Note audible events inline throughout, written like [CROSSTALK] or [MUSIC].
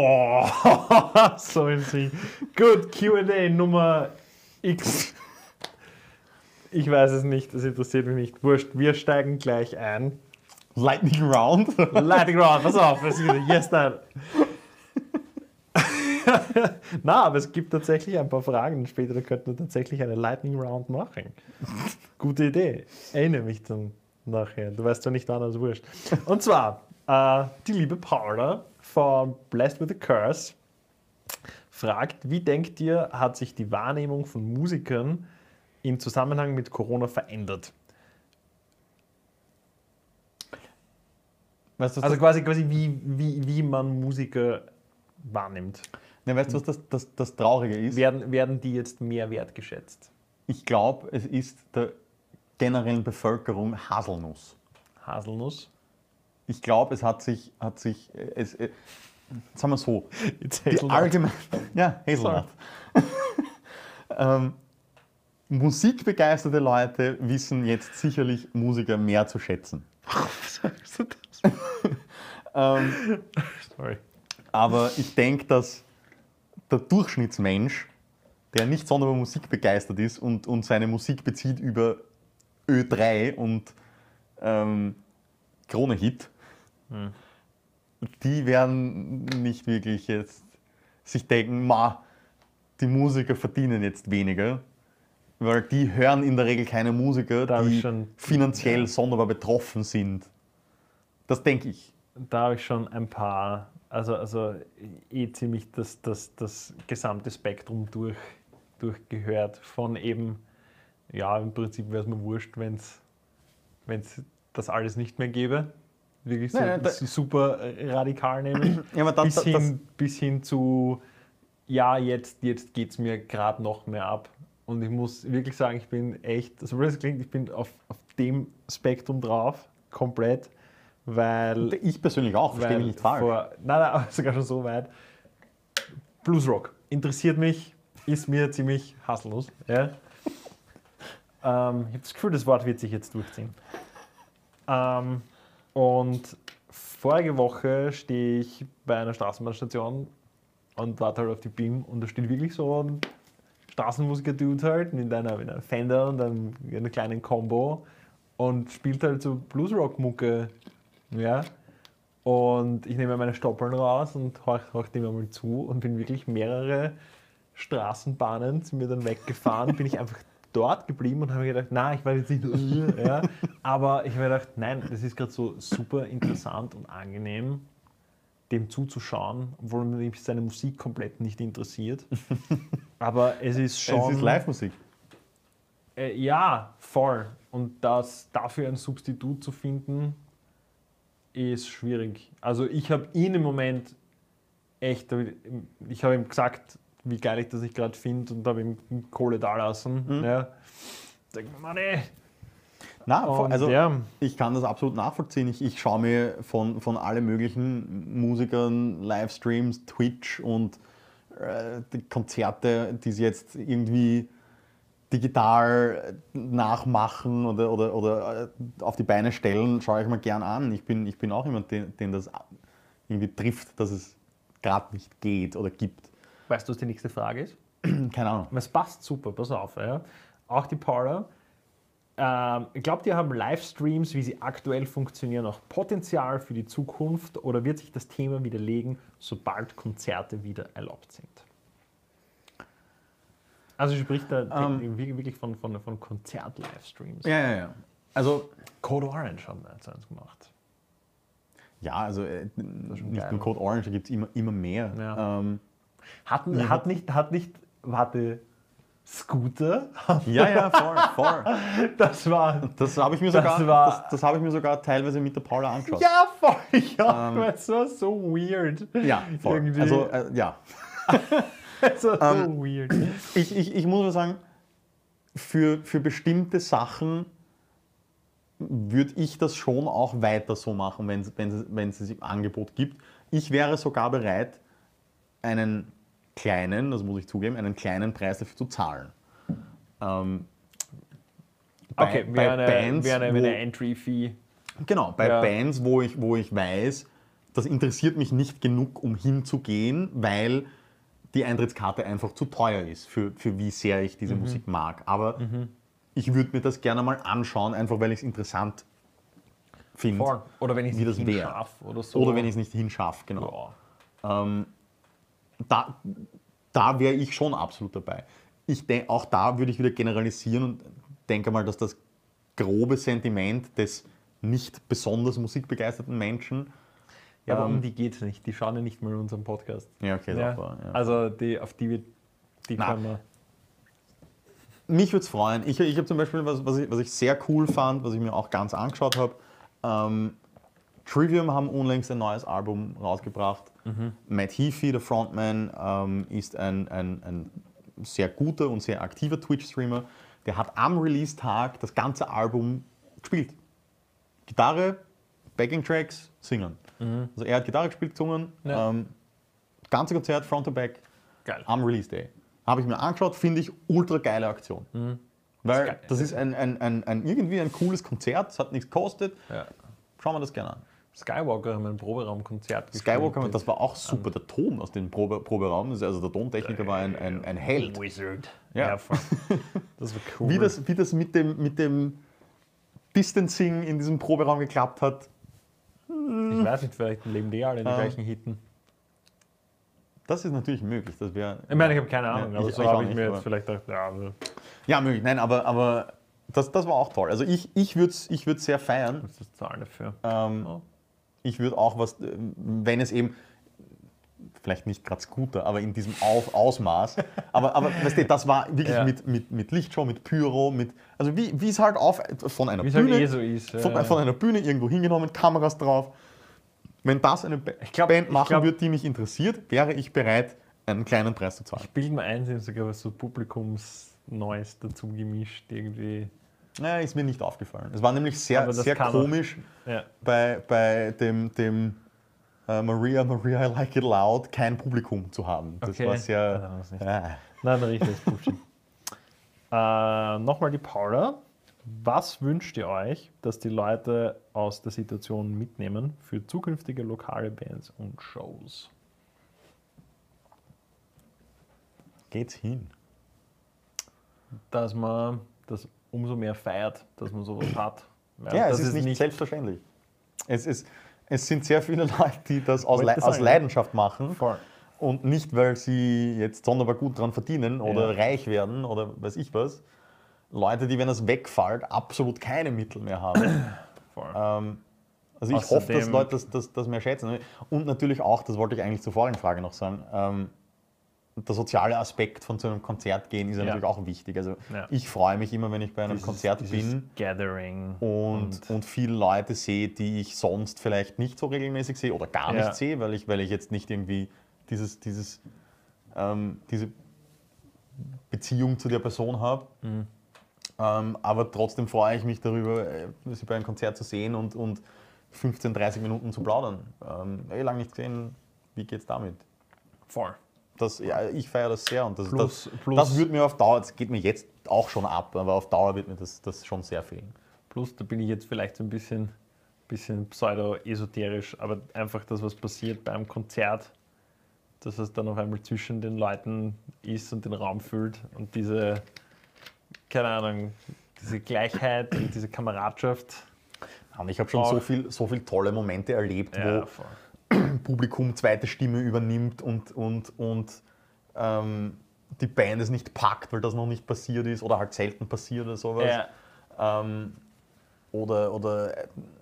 Oh, [LAUGHS] so im Sinn. Gut, QA Nummer X. Ich weiß es nicht, das interessiert mich nicht. Wurscht, wir steigen gleich ein. Lightning Round. [LAUGHS] Lightning Round, pass auf. das ist- Yes, nein. [LAUGHS] Na, aber es gibt tatsächlich ein paar Fragen. Später könnten wir tatsächlich eine Lightning Round machen. Gute Idee. Erinnere mich dann nachher. Du weißt zwar nicht also wurscht. Und zwar, äh, die liebe Paula von Blessed with a Curse fragt, wie denkt ihr, hat sich die Wahrnehmung von Musikern im Zusammenhang mit Corona verändert? Weißt du, Also quasi, quasi wie, wie, wie man Musiker wahrnimmt. ne, weißt du, was das, das, das Traurige ist? Werden, werden die jetzt mehr wertgeschätzt? Ich glaube, es ist der generellen Bevölkerung Haselnuss. Haselnuss? Ich glaube, es hat sich, hat sich äh, es, äh, sagen wir so, die allgemein, ja, Hazelnut. [LAUGHS] ähm, musikbegeisterte Leute wissen jetzt sicherlich Musiker mehr zu schätzen. sagst du das? [LAUGHS] Ähm, Sorry. aber ich denke, dass der Durchschnittsmensch, der nicht sonderbar musikbegeistert ist und, und seine Musik bezieht über Ö3 und ähm, Krone-Hit, die werden nicht wirklich jetzt sich denken, ma, die Musiker verdienen jetzt weniger, weil die hören in der Regel keine Musiker, Da die schon- finanziell sonderbar betroffen sind. Das denke ich. Da habe ich schon ein paar, also, also eh ziemlich das, das, das gesamte Spektrum durch, durchgehört. Von eben, ja, im Prinzip wäre es mir wurscht, wenn es das alles nicht mehr gäbe. Wirklich so Nein, nein, super radikal nämlich. Ja, aber das, bis, das, hin, bis hin zu, ja, jetzt, jetzt geht es mir gerade noch mehr ab. Und ich muss wirklich sagen, ich bin echt, so blöd es klingt, ich bin auf, auf dem Spektrum drauf, komplett, weil. ich persönlich auch, verstehe mich nicht falsch. Vor, nein, nein, [LAUGHS] sogar schon so weit. Bluesrock interessiert mich, ist mir ziemlich hasslos. Ja? Ähm, ich habe das Gefühl, das Wort wird sich jetzt durchziehen. Ähm, und vorige Woche stehe ich bei einer Straßenbahnstation und warte halt auf die BIM und da steht wirklich so ein Straßenmusiker-Dude halt mit einer, mit einer Fender und einem, einer kleinen Combo und spielt halt so Bluesrock-Mucke. Ja. Und ich nehme meine Stoppeln raus und horch, horch dem einmal zu und bin wirklich mehrere Straßenbahnen zu mir dann weggefahren, bin ich einfach dort geblieben und habe mir gedacht, na, ich war jetzt nicht, äh, ja, aber ich habe mir gedacht, nein, das ist gerade so super interessant und angenehm, dem zuzuschauen, obwohl mich seine Musik komplett nicht interessiert. Aber es ist schon. [LAUGHS] Es ist Live-Musik. Äh, ja, voll. Und das, dafür ein Substitut zu finden, ist schwierig. Also ich habe ihn im Moment echt, ich habe ihm gesagt, wie geil ich das ich gerade finde und habe ihm Kohle da lassen. Ja. Denk mir, Mann, ey. Na, Und also ja, ich kann das absolut nachvollziehen. Ich, ich schaue mir von, von allen möglichen Musikern Livestreams, Twitch und äh, die Konzerte, die sie jetzt irgendwie digital nachmachen oder, oder, oder äh, auf die Beine stellen, schaue ich mir gern an. Ich bin, ich bin auch jemand, den, den das irgendwie trifft, dass es gerade nicht geht oder gibt. Weißt du, was die nächste Frage ist? [CLEARS THROAT] Keine Ahnung. Es passt super, pass auf. Ja. Auch die Paula. Ähm, glaubt ihr, haben Livestreams, wie sie aktuell funktionieren, auch Potenzial für die Zukunft oder wird sich das Thema widerlegen, sobald Konzerte wieder erlaubt sind? Also spricht da Ähm. wirklich von, von, von Konzert-Livestreams. Ja, ja, ja. Also, Code Orange haben da jetzt eins gemacht. ja, also äh, nicht geil. nur Code Orange, da gibt es immer, immer mehr. Ja. Ähm, Hat, hat, nicht, hat nicht, warte, Scooter? [LAUGHS] ja, ja, voll, voll. Das war Das habe ich, mir Das sogar- war- das, das habe ich mir sogar teilweise mit der Paula angeschaut. Ja, voll. [LAUGHS] Ja, Ähm, es war so weird. Ja, voll. Irgendwie. Also, äh, ja. [LAUGHS] Es war so ähm, weird. Ich, ich, ich muss sagen, für, für bestimmte Sachen würde ich das schon auch weiter so machen, wenn es wenn es- wenn es es im Angebot gibt. Ich wäre sogar bereit, einen kleinen, das muss ich zugeben, einen kleinen Preis dafür zu zahlen. Ähm, bei- Okay, bei wäre eine, Bands, wär eine, wo- eine Entry-Fee. Genau, bei Ja. Bands, wo ich, wo ich weiß, das interessiert mich nicht genug, um hinzugehen, weil die Eintrittskarte einfach zu teuer ist, für, für wie sehr ich diese Musik mag. Aber ich würde mir das gerne mal anschauen, einfach weil ich es interessant finde. Oder wenn ich es Wie nicht hinschaffe oder so. Oder wenn ich es nicht hinschaffe, genau. Ja. Da, da wäre ich schon absolut dabei. Ich denk, auch da würde ich wieder generalisieren und denke mal, dass das grobe Sentiment des nicht besonders musikbegeisterten Menschen, Ja, aber Ähm, um die geht es nicht. Die schauen ja nicht mal unseren Podcast. ja, okay, Ja. war, ja. Also die, auf die wir die Na. können wir. mich würde es freuen. Ich, ich habe zum Beispiel, was, was, ich, was ich sehr cool fand, was ich mir auch ganz angeschaut habe, ähm, Trivium haben unlängst ein neues Album rausgebracht. Matt Heafy, der Frontman, ähm, ist ein, ein, ein sehr guter und sehr aktiver Twitch-Streamer. Der hat am Release-Tag das ganze Album gespielt. Gitarre, Backing-Tracks, Singen. Also er hat Gitarre gespielt, gesungen, Ja. ähm, ganze Konzert, Front to Back, Geil. am Release Day. Habe ich mir angeschaut, finde ich ultra geile Aktion. Weil geil. das ist ein, ein, ein, ein, irgendwie ein cooles Konzert, es hat nichts gekostet. Ja. Schauen wir das gerne an. Skywalker haben ein Proberaumkonzert Skywalker, das war auch super. Der Ton aus dem Probe, Proberaum, also der Tontechniker war ein, ein, ein Held. Wizard. Ja. [LAUGHS] Das war cool. Wie das, wie das mit, dem, mit dem Distancing in diesem Proberaum geklappt hat, Ich weiß nicht, vielleicht leben die alle in den Ah. gleichen Hitten. das ist natürlich möglich. Das wäre Ich meine, ich habe keine Ahnung, Ja, aber ich- so habe ich mir jetzt vielleicht gedacht, ja, also, ja möglich. Nein, aber, aber das, das war auch toll. Also ich, ich würde es ich sehr feiern. was ist Zahl dafür? Ähm, Ja. Ich würde auch was, äh, wenn es eben, vielleicht nicht gerade Scooter, aber in diesem Auf Ausmaß. Aber, aber weißt du, das war wirklich Ja. mit, mit, mit Lichtshow, mit Pyro, mit, also wie es halt auf, von einer Wie es halt Bühne, eh so ist. von, ja. von einer Bühne irgendwo hingenommen, Kameras drauf. Wenn das eine glaub- Band machen glaub- würde, die mich interessiert, wäre ich bereit, einen kleinen Preis zu zahlen. Ich bilde mir ein, sie haben sogar was so Publikums-Neues dazu gemischt, irgendwie. Naja, ist mir nicht aufgefallen. Es war nämlich sehr, sehr komisch Ja. bei, bei dem, dem äh, Maria, Maria, I [LAUGHS] like it loud, kein Publikum zu haben. Das Okay. war sehr. war's nicht. Ja. Nein, richtig Bullshit. [LAUGHS] äh, Nochmal die Paula. Was wünscht ihr euch, dass die Leute aus der Situation mitnehmen für zukünftige lokale Bands und Shows? Geht's hin? Dass man das umso mehr feiert, dass man sowas hat. Ja, es dass ist nicht, selbstverständlich. Es, ist, es sind sehr viele [LAUGHS] Leute, die das aus, Le aus. Leidenschaft machen Voll. und nicht, weil sie jetzt sonderbar gut dran verdienen oder Ja. reich werden oder weiß ich was. Leute, die, wenn das wegfällt, absolut keine Mittel mehr haben. [COUGHS] Voll. Ähm, also ich hoffe, dass Außerdem- Leute das, das, das mehr schätzen. Und natürlich auch, das wollte ich eigentlich zur vorigen Frage noch sagen, ähm, der soziale Aspekt von so einem Konzert gehen ist ja natürlich auch wichtig. Also Ja. ich freue mich immer, wenn ich bei einem Dieses- Konzert dieses bin Gathering. und, und, viele Leute sehe, die ich sonst vielleicht nicht so regelmäßig sehe oder gar Ja. nicht sehe, weil ich, weil ich jetzt nicht irgendwie dieses, dieses, ähm, diese Beziehung zu der Person habe. Mhm. Ähm, aber trotzdem freue ich mich darüber, äh, sie bei einem Konzert zu sehen und, und 15, 30 Minuten zu plaudern. Ähm, eh lange nicht gesehen, wie geht's damit? Voll. Das, ja, ich feiere das sehr und das, Plus- das, plus- das wird mir auf Dauer, das geht mir jetzt auch schon ab, aber auf Dauer wird mir das, das schon sehr fehlen. Plus, da bin ich jetzt vielleicht so ein bisschen, bisschen pseudo-esoterisch, aber einfach das, was passiert beim Konzert, dass es dann auf einmal zwischen den Leuten ist und den Raum füllt und diese, keine Ahnung, diese Gleichheit und diese Kameradschaft. Und ich habe schon so viel, so viel tolle Momente erlebt, wo voll. Publikum zweite Stimme übernimmt und, und, und ähm, die Band es nicht packt, weil das noch nicht passiert ist oder halt selten passiert oder sowas. Ja, Ähm, oder, oder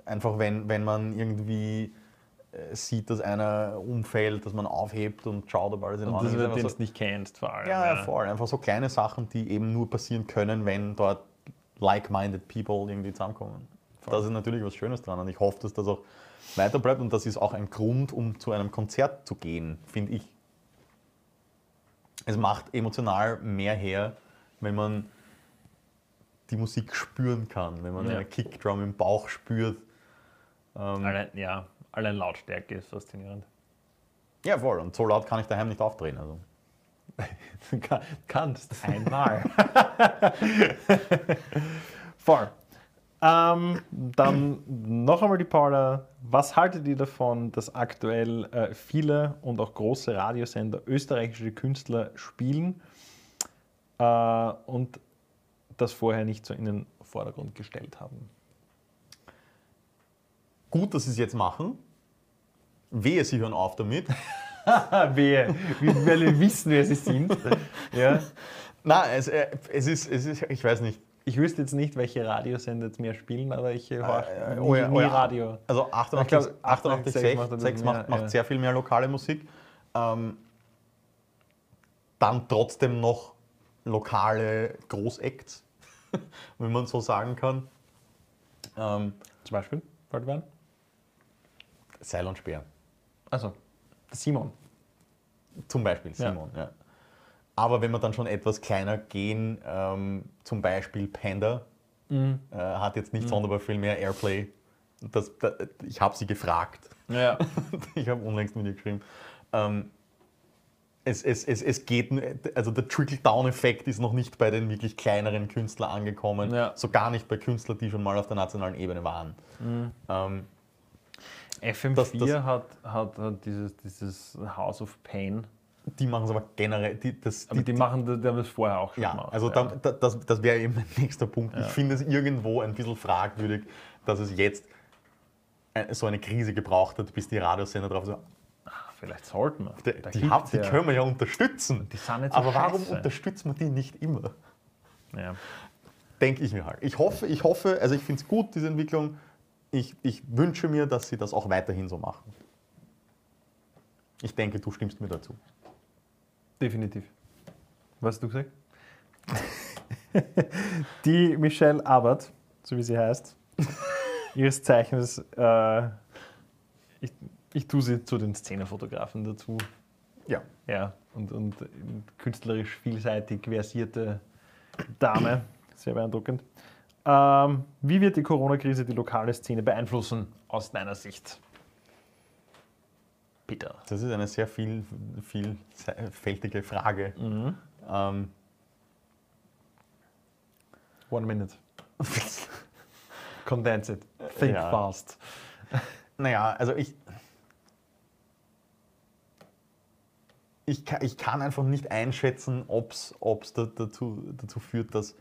einfach, wenn, wenn man irgendwie äh, sieht, dass einer umfällt, dass man aufhebt und schaut, ob alles in und Ordnung das ist. Einfach den so- du nicht kennst, vor allem. Ja, ja, voll. Einfach so kleine Sachen, die eben nur passieren können, wenn dort like-minded people irgendwie zusammenkommen. Das ist natürlich was Schönes dran und ich hoffe, dass das auch weiter bleibt und das ist auch ein Grund, um zu einem Konzert zu gehen, finde ich. Es macht emotional mehr her, wenn man die Musik spüren kann, wenn man Ja. eine Kickdrum im Bauch spürt. Ähm, Allein, ja, allein Lautstärke ist faszinierend. ja, voll. Und so laut kann ich daheim nicht aufdrehen. Also. [LAUGHS] Kannst einmal. [LAUGHS] Voll. Ähm, dann noch einmal die Paula. Was haltet ihr davon, dass aktuell äh, viele und auch große Radiosender österreichische Künstler spielen äh, und das vorher nicht so in den Vordergrund gestellt haben? Gut, dass sie es jetzt machen. Wehe, sie hören auf damit. [LAUGHS] Wehe, wir wissen, wer sie sind. [LAUGHS] ja. Nein, es, äh, es, ist, es ist, ich weiß nicht. Ich wüsste jetzt nicht, welche Radiosender jetzt mehr spielen, aber ich höre Äh, nie, oh ja, nie oh ja. Radio. Also 88, Ich glaub, 88 6 6 macht macht, macht ja. sehr viel mehr lokale Musik. Ähm, dann trotzdem noch lokale Großacts, [LAUGHS] wenn man so sagen kann. Ähm, Zum Beispiel, werden? Seil und Speer. Also, Simon. Zum Beispiel Ja. Simon. Ja. Aber wenn wir dann schon etwas kleiner gehen, ähm, zum Beispiel Panda Mhm. äh, hat jetzt nicht sonderbar viel mehr Airplay. Das, da, ich habe sie gefragt. Ja. [LAUGHS] ich habe unlängst mit ihr geschrieben. Ähm, es, es, es, es geht, also der Trickle-Down-Effekt ist noch nicht bei den wirklich kleineren Künstlern angekommen. Ja. So gar nicht bei Künstlern, die schon mal auf der nationalen Ebene waren. Ähm, FM4 Das- das- hat, hat, hat dieses, dieses House of Pain. Die machen es aber generell. Die, das, Aber die, machen, das- die haben das vorher auch schon Ja, gemacht. also ja. dann- da, das, das wäre eben mein nächster Punkt. Ich finde es irgendwo ein bisschen fragwürdig, dass es jetzt äh, so eine Krise gebraucht hat, bis die Radiosender drauf so, Vielleicht sollten wir. die, die, gibt's hab, die ja- können wir ja unterstützen. Die sind nicht so Aber warum scheiße. unterstützt man die nicht immer? Ja. Denke ich mir halt. Ich hoffe, ich hoffe, also ich finde es gut, diese Entwicklung. Ich, ich wünsche mir, dass sie das auch weiterhin so machen. Ich denke, du stimmst mir dazu. Definitiv. Was hast du gesagt? [LAUGHS] Die Michelle Abbott, so wie sie heißt, [LAUGHS] ihres Zeichens, äh, ich, ich tue sie zu den Szenefotografen dazu. Ja. Ja, und, und künstlerisch vielseitig versierte Dame. Sehr beeindruckend. Ähm, wie wird die Corona-Krise die lokale Szene beeinflussen, aus deiner Sicht? Peter. Das ist eine sehr viel, vielfältige Frage. Mhm. Ähm, One minute. [LAUGHS] Condense it. Think Ja. fast. Naja, also ich. Ich kann, ich kann einfach nicht einschätzen, ob es dazu, dazu führt, dass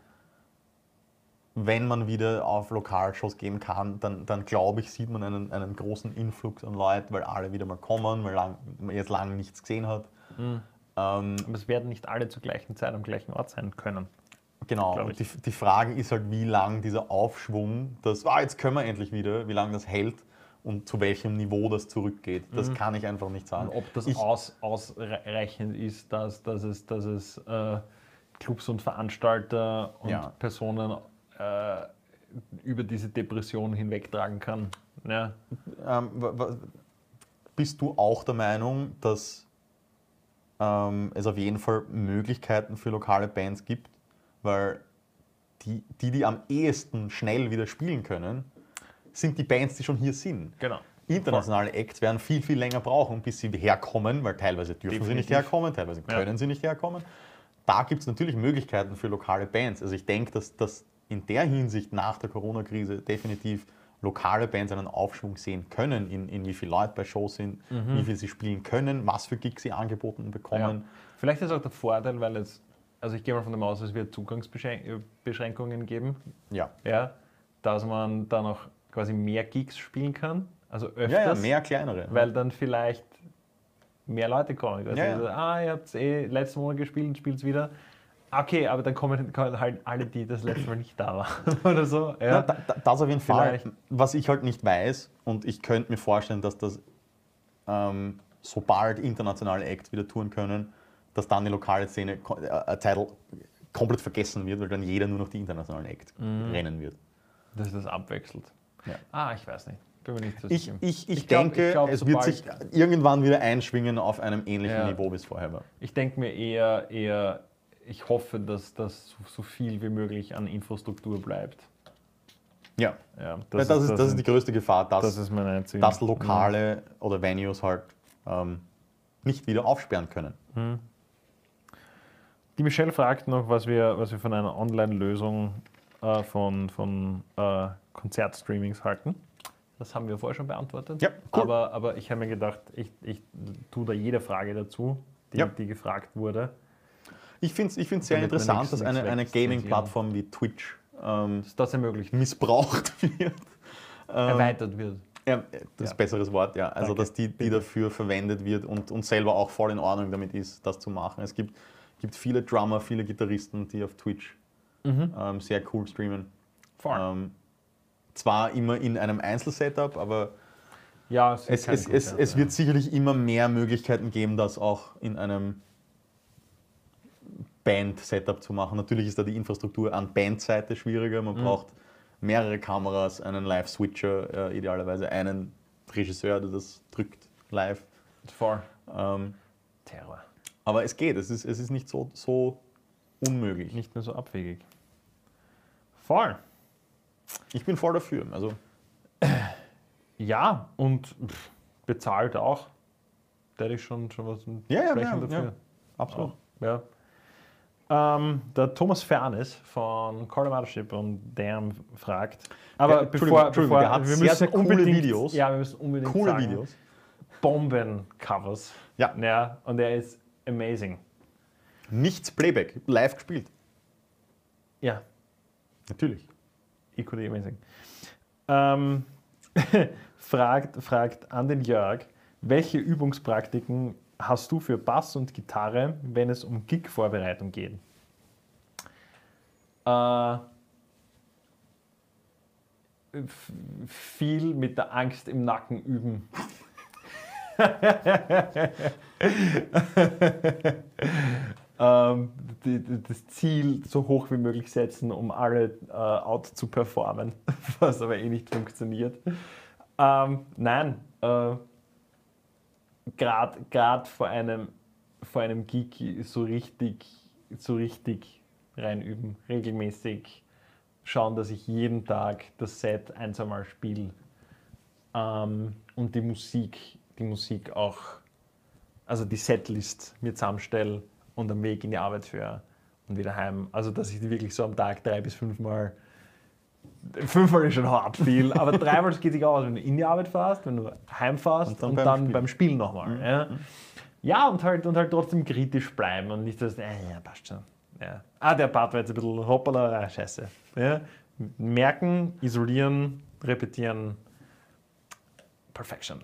wenn man wieder auf Lokalshows gehen kann, dann, dann glaube ich, sieht man einen, einen großen Influx an Leuten, weil alle wieder mal kommen, weil lang, man jetzt lange nichts gesehen hat. Ähm, Aber es werden nicht alle zur gleichen Zeit am gleichen Ort sein können. Genau, und die, die Frage ist halt, wie lang dieser Aufschwung, das, ah, jetzt können wir endlich wieder, wie lange das hält und zu welchem Niveau das zurückgeht. Das kann ich einfach nicht sagen. Und ob das ich, aus, ausreichend ist, dass, dass es, dass es äh, Clubs und Veranstalter und Ja. Personen äh, über diese Depression hinwegtragen kann. Ja. ähm, bist du auch der Meinung, dass ähm, es auf jeden Fall Möglichkeiten für lokale Bands gibt? Weil die, die, die am ehesten schnell wieder spielen können, sind die Bands, die schon hier sind. Genau. Internationale Acts werden viel, viel länger brauchen, bis sie herkommen, weil teilweise dürfen sie nicht Definitiv. herkommen, teilweise Ja. können sie nicht herkommen. Da gibt es natürlich Möglichkeiten für lokale Bands. Also ich denke, dass, dass in der Hinsicht nach der Corona-Krise definitiv lokale Bands einen Aufschwung sehen können, in, in wie viele Leute bei Shows sind, Mhm. wie viel sie spielen können, was für Gigs sie angeboten Ja. bekommen. Vielleicht ist auch der Vorteil, weil es, also ich gehe mal von dem aus, es wird Zugangsbeschränkungen geben, Ja, ja, dass man dann auch quasi mehr Gigs spielen kann, also öfters, ja, ja mehr kleinere. weil dann vielleicht mehr Leute kommen. Also, Ja, ja. also, ah, ihr habt eh letzten Monat gespielt, spielt es wieder. Okay, aber dann kommen, halt alle, die das letzte Mal nicht da waren. [LAUGHS] Oder so. Ja. Ja, da, da, das auf jeden Fall. Vielleicht. Was ich halt nicht weiß, und ich könnte mir vorstellen, dass das, ähm, sobald internationale Acts wieder touren können, dass dann die lokale Szene äh, eine Zeit komplett vergessen wird, weil dann jeder nur noch die internationalen Acts Mhm. rennen wird. Dass das abwechselt. Ja. Ah, ich weiß nicht. Nicht Ich, ich, ich, Ich glaub- denke, ich glaub, es wird sich irgendwann wieder einschwingen auf einem ähnlichen Ja. Niveau, wie es vorher war. Ich denke mir eher, eher, ich hoffe, dass das so, so viel wie möglich an Infrastruktur bleibt. Ja, Ja, das, das, ist, das ist die größte Gefahr, dass, das ist mein einziger. dass Lokale oder Venues halt ähm, nicht wieder aufsperren können. Die Michelle fragt noch, was wir, was wir von einer Online-Lösung äh, von, von äh, Konzertstreamings halten. Das haben wir vorher schon beantwortet. Ja, cool. aber, aber ich habe mir gedacht, ich, ich tue da jede Frage dazu, die, Ja. die gefragt wurde. Ich finde es ich find's sehr interessant, dass eine, eine. Gaming-Plattform wie Twitch ähm, das ermöglicht, missbraucht [LAUGHS] wird. Ähm, erweitert wird. Ja, das ist Ja. ein besseres Wort, ja. Also, Danke. dass die, die dafür verwendet wird und, und selber auch voll in Ordnung damit ist, das zu machen. Es gibt, gibt viele Drummer, viele Gitarristen, die auf Twitch ähm, sehr cool streamen. Voll. Ähm, zwar immer in einem Einzelsetup, aber ja, es, es, es, es wird sicherlich immer mehr Möglichkeiten geben, das auch in einem Band-Setup zu machen. Natürlich ist da die Infrastruktur an Bandseite schwieriger. Mhm. Man braucht mehrere Kameras, einen Live-Switcher, äh, idealerweise einen Regisseur, der das drückt live. Voll. Ähm, Terror. aber es geht, es ist, es ist nicht so, so unmöglich. Nicht mehr so abwegig. Voll. Ich bin voll dafür. Also, [CLEARS THROAT] Ja, und pff, bezahlt auch. Da hätte ich schon, schon was Ja, ja, ja, dafür. ja. absolut. Ja. Ähm, der Thomas Fernes von Call Mothership und der fragt. Aber Ja, Entschuldigung, bevor, Entschuldigung, bevor wir sehr, müssen sehr coole unbedingt, Videos. Ja, wir müssen unbedingt Coole sagen, Videos. Bomben-Covers. Ja. ja. Und er ist amazing. Nichts Playback, live gespielt. Ja, Natürlich. equally amazing. Ähm, [LAUGHS] fragt, fragt an den Jörg, welche Übungspraktiken hast du für Bass und Gitarre, wenn es um Gig-Vorbereitung geht? Äh, viel mit der Angst im Nacken üben. [LAUGHS] ähm, die, die, das Ziel so hoch wie möglich setzen, um alle äh, out zu performen, [LAUGHS] was aber eh nicht funktioniert. Ähm, nein, äh, gerade vor einem, vor einem Gig so richtig, so richtig reinüben, regelmäßig schauen, dass ich jeden Tag das Set ein, zweimal spiele ähm, und die Musik, die Musik auch, also die Setlist mir zusammenstelle und am Weg in die Arbeit führe und wieder heim. Also dass ich wirklich so am Tag drei bis fünfmal Fünfmal ist schon hart viel, aber dreimal geht sich aus, wenn du in die Arbeit fährst, wenn du heimfährst Und und dann dann, beim beim, Spielen. Spielen nochmal. Ja. ja, und halt, und halt trotzdem kritisch bleiben und nicht das, äh, ja, passt schon. Ja. Ah, der Part war jetzt ein bisschen hoppala, ah, scheiße. Ja. Merken, isolieren, repetieren. Perfection.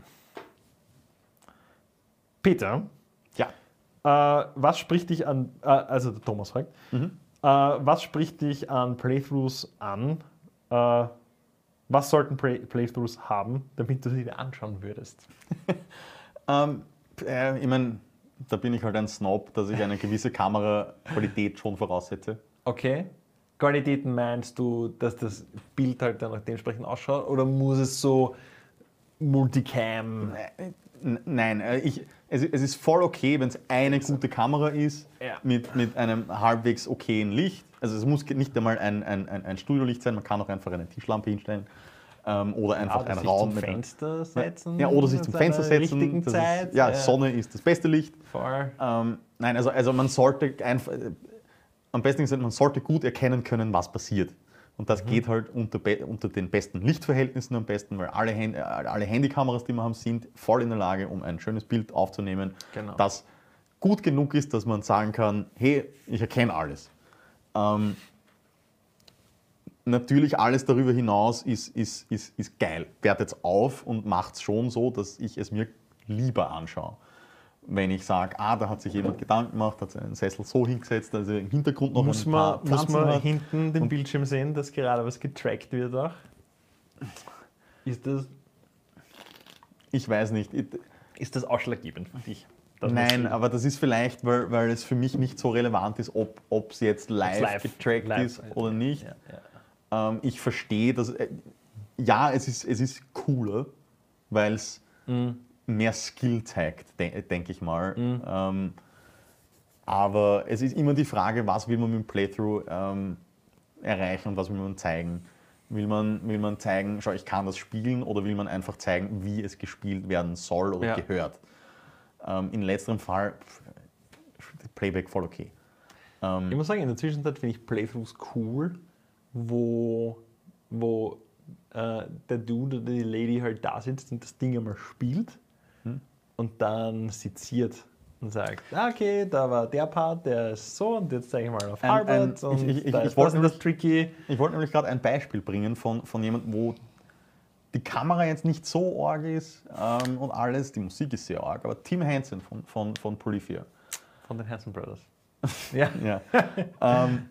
Peter, Ja. äh, was spricht dich an, äh, also der Thomas fragt, Mhm. äh, was spricht dich an Playthroughs an? Äh, was sollten Play Playthroughs haben, damit du sie dir anschauen würdest? [LAUGHS] Ähm, äh, ich meine, da bin ich halt ein Snob, dass ich eine gewisse Kameraqualität schon voraussetze. Okay. Qualitäten meinst du, dass das Bild halt dann auch dementsprechend ausschaut oder muss es so Multicam? Nein, äh, ich, es, es ist voll okay, wenn es eine gute Kamera ist, Ja. mit, mit einem halbwegs okayen Licht. Also es muss nicht einmal ein, ein, ein, ein Studiolicht sein, man kann auch einfach eine Tischlampe hinstellen ähm, oder einfach oder einen sich Raum zum mit Fenster setzen? Ja, oder sich zum zu Fenster setzen. richtigen das Zeit? Ist, ja, Sonne ist das beste Licht. Voll. Ähm, nein, also, also man sollte einfach, äh, am besten gesagt, man sollte gut erkennen können, was passiert. Und Mhm. das geht halt unter, unter den besten Lichtverhältnissen am besten, weil alle, Hand, äh, alle Handykameras, die wir haben, sind voll in der Lage, um ein schönes Bild aufzunehmen, Genau. das gut genug ist, dass man sagen kann, hey, ich erkenne alles. Ähm, natürlich alles darüber hinaus ist, ist, ist, ist geil. Wertet es auf und macht es schon so, dass ich es mir lieber anschaue. Wenn ich sage, ah, da hat sich jemand Gedanken gemacht, hat einen Sessel so hingesetzt, dass er im Hintergrund noch Muss ein paar man, muss man hat. hinten den Und- Bildschirm sehen, dass gerade was getrackt wird auch? Ist das, Ich weiß nicht. Ich- ist das ausschlaggebend für dich? Nein, aber das ist vielleicht, weil, weil es für mich nicht so relevant ist, ob es jetzt live, live- getrackt live ist ist. oder nicht. Ja, ja. Ähm, ich verstehe, dass. Äh, ja, es ist, es ist cooler, weil es Mhm. Mehr Skill zeigt, de denke ich mal. Ähm, aber es ist immer die Frage, was will man mit dem Playthrough ähm, erreichen und was will man zeigen. Will man, will man zeigen, schau, ich kann das spielen oder will man einfach zeigen, wie es gespielt werden soll oder Ja. gehört? Ähm, in letzterem Fall, pff, Playback voll okay. Ähm, Ich muss sagen, in der Zwischenzeit finde ich Playthroughs cool, wo, wo äh, der Dude oder die Lady halt da sitzt und das Ding einmal spielt. Und dann seziert und sagt, ah, okay, da war der Part, der ist so und jetzt zeige ich mal auf Ein- Harvard ein- ich- und ich- ich- da ich ist wollte das tricky. Ich wollte nämlich gerade ein Beispiel bringen von, von jemandem, wo die Kamera jetzt nicht so arg ist ähm, und alles, die Musik ist sehr arg, aber Tim Henson von, von, von Polyphia Von den Hanson Brothers. [LAUGHS] ja. ja, ähm,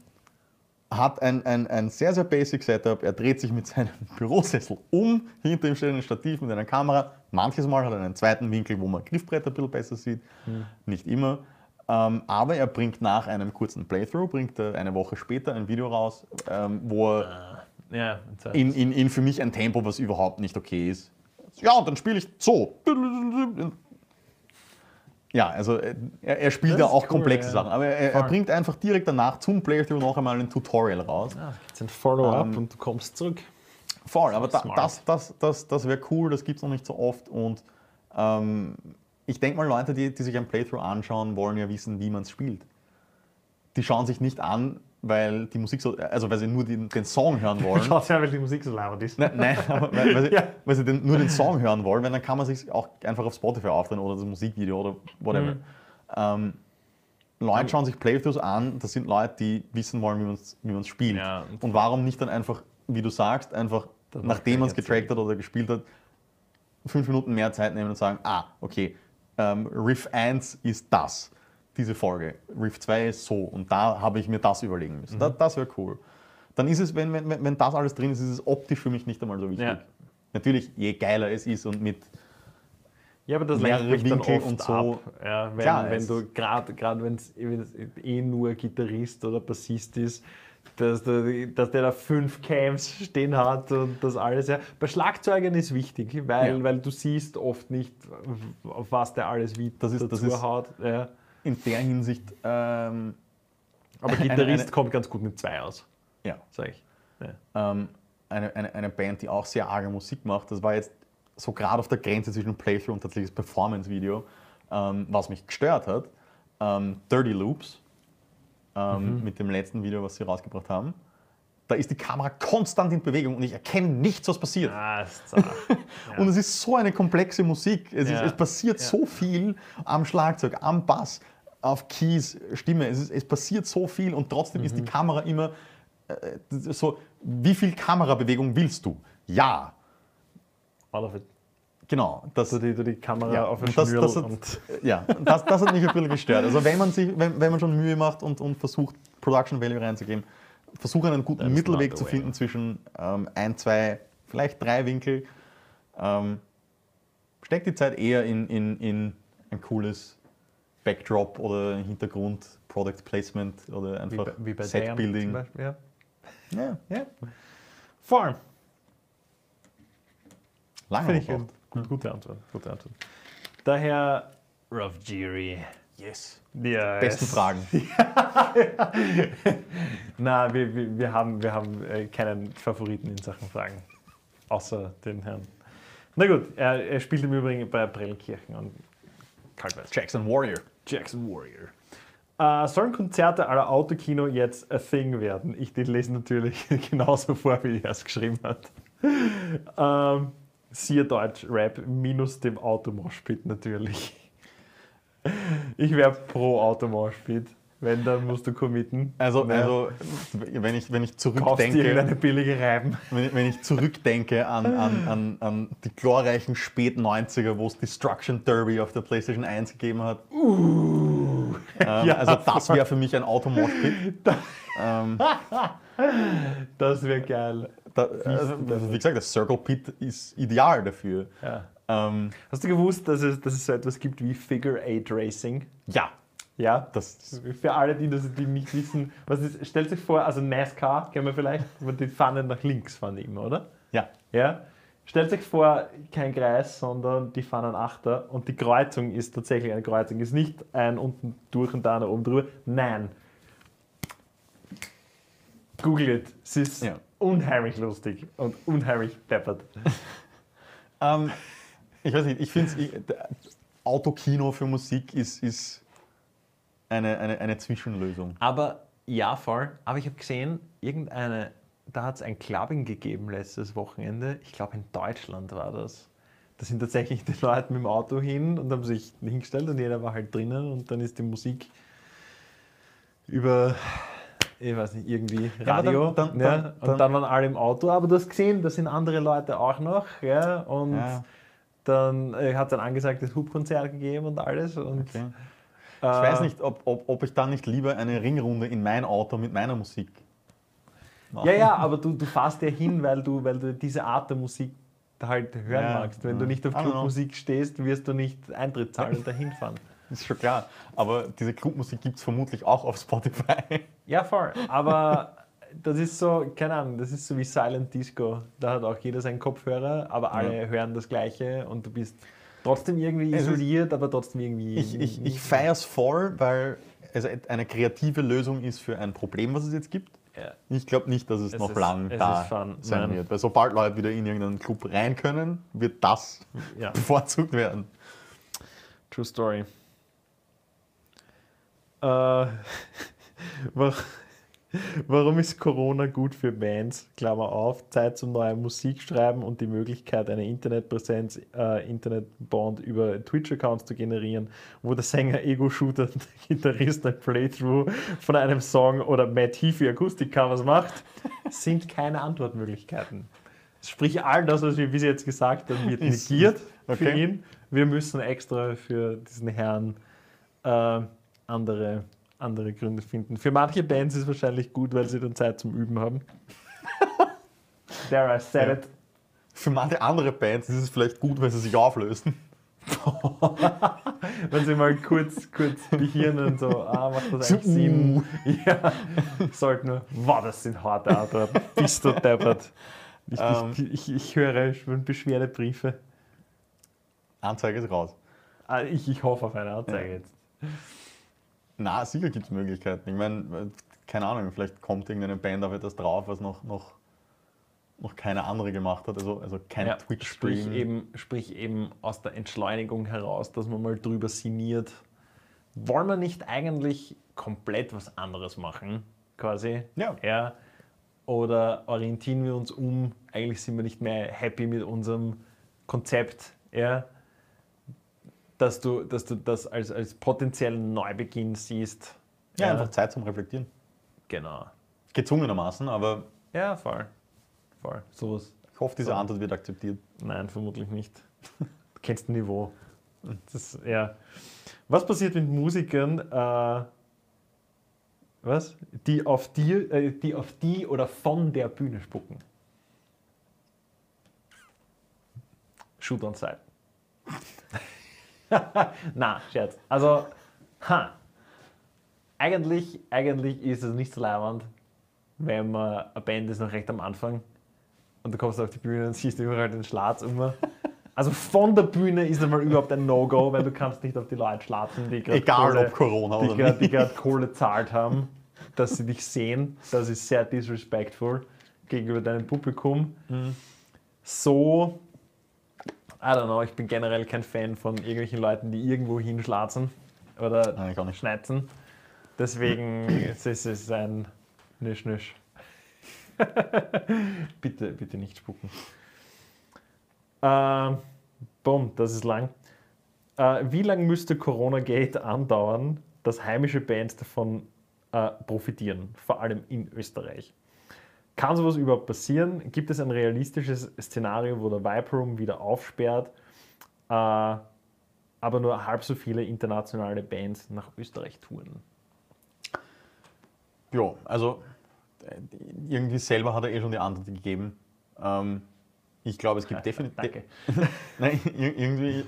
hat ein, ein, ein sehr, sehr basic Setup. Er dreht sich mit seinem [LAUGHS] Bürosessel um, hinter ihm steht ein Stativ mit einer Kamera. Manches Mal hat er einen zweiten Winkel, wo man Griffbrett ein bisschen besser sieht, nicht immer. Ähm, aber er bringt nach einem kurzen Playthrough, bringt er eine Woche später ein Video raus, ähm, wo er Ja, und zwar- in, in, in für mich ein Tempo, was überhaupt nicht okay ist. Ja, und dann spiele ich so. Ja, also äh, er, er spielt Das da ist auch cool, komplexe ja. Sachen, aber er, er bringt einfach direkt danach zum Playthrough noch einmal ein Tutorial raus. Jetzt ein Follow-up Ähm, und du kommst zurück. Voll, aber da, das, das, das, das wäre cool, das gibt es noch nicht so oft und ähm, ich denke mal, Leute, die, die sich ein Playthrough anschauen, wollen ja wissen, wie man es spielt. Die schauen sich nicht an, weil die Musik so, also weil sie nur den, den Song hören [LAUGHS] wollen. Schaut ja, weil die Musik so laut ist. Nein, nein aber weil, weil, [LAUGHS] sie, Ja. weil sie den, nur den Song hören wollen, weil dann kann man sich auch einfach auf Spotify aufdrehen oder das Musikvideo oder whatever. Mhm. Ähm, Leute schauen sich Playthroughs an, das sind Leute, die wissen wollen, wie man es wie man's spielt. Ja. Und warum nicht dann einfach, wie du sagst, einfach, Das nachdem man es getrackt hat oder gespielt hat, fünf Minuten mehr Zeit nehmen und sagen, ah, okay, ähm, Riff 1 ist das, diese Folge. Riff 2 ist so und da habe ich mir das überlegen müssen. Da, das wäre cool. Dann ist es, wenn, wenn, wenn- das alles drin ist, ist es optisch für mich nicht einmal so wichtig. Ja. Natürlich, je geiler es ist und mit Ja, aber das lenkt mich dann Winkel oft und so. ab. Ja, wenn, Klar, wenn du gerade wenn es eh nur Gitarrist oder Bassist ist, dass der, dass der da fünf Cams stehen hat und das alles. Ja. Bei Schlagzeugern ist wichtig, weil, Ja. weil du siehst oft nicht, auf was der alles wie Das ist- das dazu ist- haut. Ja. In der Hinsicht, ähm, Aber Eine- Gitarrist eine- kommt ganz gut mit zwei aus, ja, sag ich. Ja. ähm, eine, eine, eine Band, die auch sehr arge Musik macht. Das war jetzt so gerade auf der Grenze zwischen Playthrough und tatsächliches Performance-Video, ähm, was mich gestört hat. Ähm, Dirty Loops, ähm, mit dem letzten Video, was sie rausgebracht haben. Da ist die Kamera konstant in Bewegung und ich erkenne nichts, was passiert. Ah, ist zart. Und es ist so eine komplexe Musik. Es, Ja. ist, es passiert Ja. so viel am Schlagzeug, am Bass, auf Keys, Stimme. Es, ist, es passiert so viel und trotzdem Mhm. ist die Kamera immer äh, so, wie viel Kamerabewegung willst du? Ja, All of it. genau. Das, Du die, du die Kamera ja, auf den das, das, hat, und ja, das, das hat mich ein bisschen [LAUGHS] gestört. Also wenn man, sich, wenn, wenn man schon Mühe macht und, und versucht, Production Value reinzugeben, versuche einen guten That's Mittelweg zu finden way. zwischen ähm, ein, zwei, vielleicht drei Winkel. Ähm, steck die Zeit eher in, in, in ein cooles Backdrop oder Hintergrund, Product Placement oder wie einfach bei, wie bei Set Building. Ja. Ja, Ja. Voll. lange Finde ich gut, gute Antwort. Gute Antwort. Daher Rough Giri. Yes. Ja, Besten es- Fragen. [LAUGHS] Na, wir, wir, wir haben, wir haben äh, keinen Favoriten in Sachen Fragen. Außer den Herrn. Na gut, er, er spielt im Übrigen bei Prellkirchen und Kaltweiß. Jackson Warrior. Jackson Warrior. Äh, sollen Konzerte aller Autokino jetzt a thing werden? Ich lese natürlich [LAUGHS] genauso vor, wie er es geschrieben hat. ähm, siehe Deutsch Rap minus dem Automoshpit natürlich. Ich wäre pro Automoshpit. Wenn, dann musst du committen. Also, Ne? also wenn ich, wenn ich zurückdenke, irgendeine billige Reiben. wenn wenn ich zurückdenke an, an, an, an die glorreichen Spät-90er, wo es Destruction Derby auf der PlayStation 1 gegeben hat. ähm, [LAUGHS] Ja, also das wäre für mich ein Automoshpit. ähm, [LAUGHS] Das wäre geil. da, also, wie gesagt, das Circle Pit ist ideal dafür. Ja. Ähm, Hast du gewusst, dass es, dass es so etwas gibt wie Figure Eight Racing? ja, Ja, das Für alle, die, das, die nicht wissen, was ist, stellt sich vor, also NASCAR kennen wir vielleicht, aber die fahren nach links, fahren die immer, oder? ja, Ja. Stellt sich vor, kein Kreis, sondern die fahren einen Achter und die Kreuzung ist tatsächlich eine Kreuzung. Ist nicht ein unten durch und da einer oben drüber. Nein. Google it. Es ist Ja. unheimlich lustig und unheimlich deppert. [LAUGHS] Ähm, ich weiß nicht, ich finde Autokino für Musik ist, ist eine, eine, eine Zwischenlösung. Aber ja, voll. Aber ich habe gesehen, irgendeine da hat es ein Clubbing gegeben letztes Wochenende. Ich glaube, in Deutschland war das. Da sind tatsächlich die Leute mit dem Auto hin und haben sich hingestellt und jeder war halt drinnen und dann ist die Musik über, ich weiß nicht, irgendwie Ja, Radio. dann- dann- ja, dann- und dann waren alle im Auto. Aber du hast gesehen, da sind andere Leute auch noch. Ja, und Ja. Dann äh, hat es ein angesagtes Hubkonzert gegeben und alles. Und, Okay. äh, Ich weiß nicht, ob, ob, ob ich dann nicht lieber eine Ringrunde in mein Auto mit meiner Musik mache. Ja, ja, aber du, du fährst ja hin, weil du, weil du diese Art der Musik halt hören Ja, magst. Wenn ja. du nicht auf. Clubmusik stehst, wirst du nicht Eintritt zahlen und dahin fahren. [LAUGHS] Ist schon klar. Aber diese Clubmusik gibt es vermutlich auch auf Spotify. Ja, voll. Aber das ist so, keine Ahnung, das ist so wie Silent Disco. Da hat auch jeder seinen Kopfhörer, aber alle hören das Gleiche und du bist trotzdem irgendwie ist- isoliert, aber trotzdem irgendwie. Ich, ich, ich feiere es voll, weil es eine kreative Lösung ist für ein Problem, was es jetzt gibt. Ja. Ich glaube nicht, dass es, Es noch ist- lang es da fun. sein Nein. wird. Weil sobald Leute wieder in irgendeinen Club rein können, wird das ja. [LAUGHS] bevorzugt werden. True Story. Äh, [LAUGHS] warum ist Corona gut für Bands? Klammer auf, Zeit zum neuen Musik schreiben und die Möglichkeit, eine Internetpräsenz, äh, Internetbond über Twitch-Accounts zu generieren, wo der Sänger Ego-Shooter, [LAUGHS] der Gitarrist ein Playthrough von einem Song oder Matt Heafy Akustikcovers macht, sind keine Antwortmöglichkeiten. Sprich, all das, was wir bis jetzt gesagt haben, wird negiert für okay. ihn. Wir müssen extra für diesen Herrn äh, andere, andere Gründe finden. Für manche Bands ist es wahrscheinlich gut, weil sie dann Zeit zum Üben haben. [LAUGHS] There I said Ja. it. Für manche andere Bands ist es vielleicht gut, weil sie sich auflösen. [LAUGHS] Wenn sie mal kurz, kurz behirnen und so, ah, macht das eigentlich Sinn? [LAUGHS] Ja, sollten nur, wow, das sind harte Antworten. Bist du deppert. Ich, Ähm. ich, ich, ich höre schon Beschwerdebriefe. Anzeige ist raus. Ah, ich, ich hoffe auf eine Anzeige Ja. jetzt. Na, sicher gibt es Möglichkeiten. Ich meine, keine Ahnung, vielleicht kommt irgendeine Band auf etwas drauf, was noch, noch, noch keine andere gemacht hat. Also, also kein Ja, sprich, Twitch-Stream. eben, sprich eben aus der Entschleunigung heraus, dass man mal drüber sinniert. Wollen wir nicht eigentlich komplett was anderes machen, quasi? Ja. ja. Oder orientieren wir uns um? Eigentlich sind wir nicht mehr happy mit unserem Konzept, ja. Dass du, dass du das als, als potenziellen Neubeginn siehst. Ja, einfach Zeit zum Reflektieren. Genau. Gezwungenermaßen, aber Ja, voll. Voll. Sowas. ich hoffe, diese So. Antwort wird akzeptiert. Nein, vermutlich nicht. [LAUGHS] Du kennst ein Niveau. Das, ja. Was passiert mit Musikern, äh, was? Die auf, die, äh, die auf die oder von der Bühne spucken? Shoot on side. [LAUGHS] [LAUGHS] Na, Scherz. Also, ha. Eigentlich, eigentlich ist es nicht so leibend, wenn man eine Band ist noch recht am Anfang und du kommst auf die Bühne und siehst überall den Schlatz immer. Also von der Bühne ist einmal überhaupt ein No-Go, weil du kannst nicht auf die Leute schlatzen, die gerade Egal Kohle, ob Corona die oder die gerade Kohle zahlt haben, dass sie dich sehen. Das ist sehr disrespectful gegenüber deinem Publikum. So, I don't know, ich bin generell kein Fan von irgendwelchen Leuten, die irgendwo hinschlatzen oder Nein, nicht. schneizen. Deswegen ist es ein Nisch-Nisch. [LAUGHS] bitte, bitte nicht spucken. Ähm, bumm, das ist lang. Äh, wie lange müsste Corona Gate andauern, dass heimische Bands davon äh, profitieren, vor allem in Österreich? Kann sowas überhaupt passieren? Gibt es ein realistisches Szenario, wo der Vibe Room wieder aufsperrt, äh, aber nur halb so viele internationale Bands nach Österreich touren? Ja, also äh, irgendwie selber hat er eh schon die Antwort gegeben. Ähm, ich glaube, es gibt definitiv. Danke. [LAUGHS] Nein, ir- irgendwie.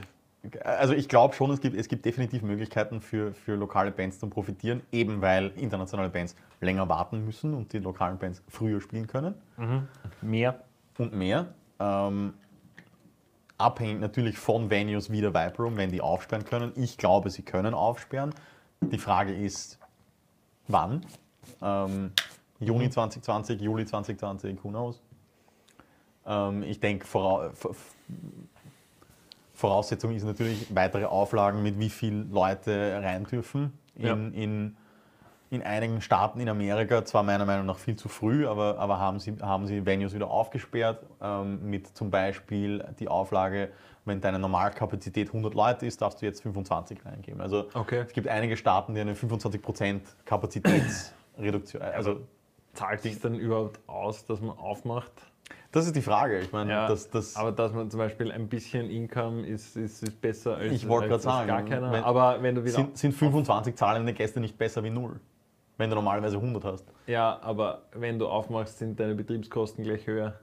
Also ich glaube schon, es gibt, es gibt definitiv Möglichkeiten für, für lokale Bands zum Profitieren, eben weil internationale Bands länger warten müssen und die lokalen Bands früher spielen können Mehr? und mehr. Ähm, abhängig natürlich von Venues wie der Vibe Room, wenn die aufsperren können. Ich glaube, sie können aufsperren. Die Frage ist, wann? Ähm, Juni 2020, Juli 2020, who knows? Ähm, ich denke, Voraussetzung ist natürlich weitere Auflagen, mit wie viel Leute rein dürfen in, Ja. in, in einigen Staaten in Amerika, zwar meiner Meinung nach viel zu früh, aber, aber haben, sie, haben sie Venues wieder aufgesperrt, ähm, mit zum Beispiel die Auflage, wenn deine Normalkapazität 100 Leute ist, darfst du jetzt 25 reingeben. Also Okay. es gibt einige Staaten, die eine 25% Kapazitätsreduktion, [CLEARS THROAT] also Zahlt sich dann überhaupt aus, dass man aufmacht? Das ist die Frage. Ich meine, Ja, das, das, aber dass man zum Beispiel ein bisschen Income ist, ist, ist besser als, Ich wollte gerade sagen, gar keiner. wenn- aber wenn du wieder. sind, sind 25 zahlende Gäste nicht besser wie null, wenn du normalerweise 100 hast. ja, aber wenn du aufmachst, sind deine Betriebskosten gleich höher.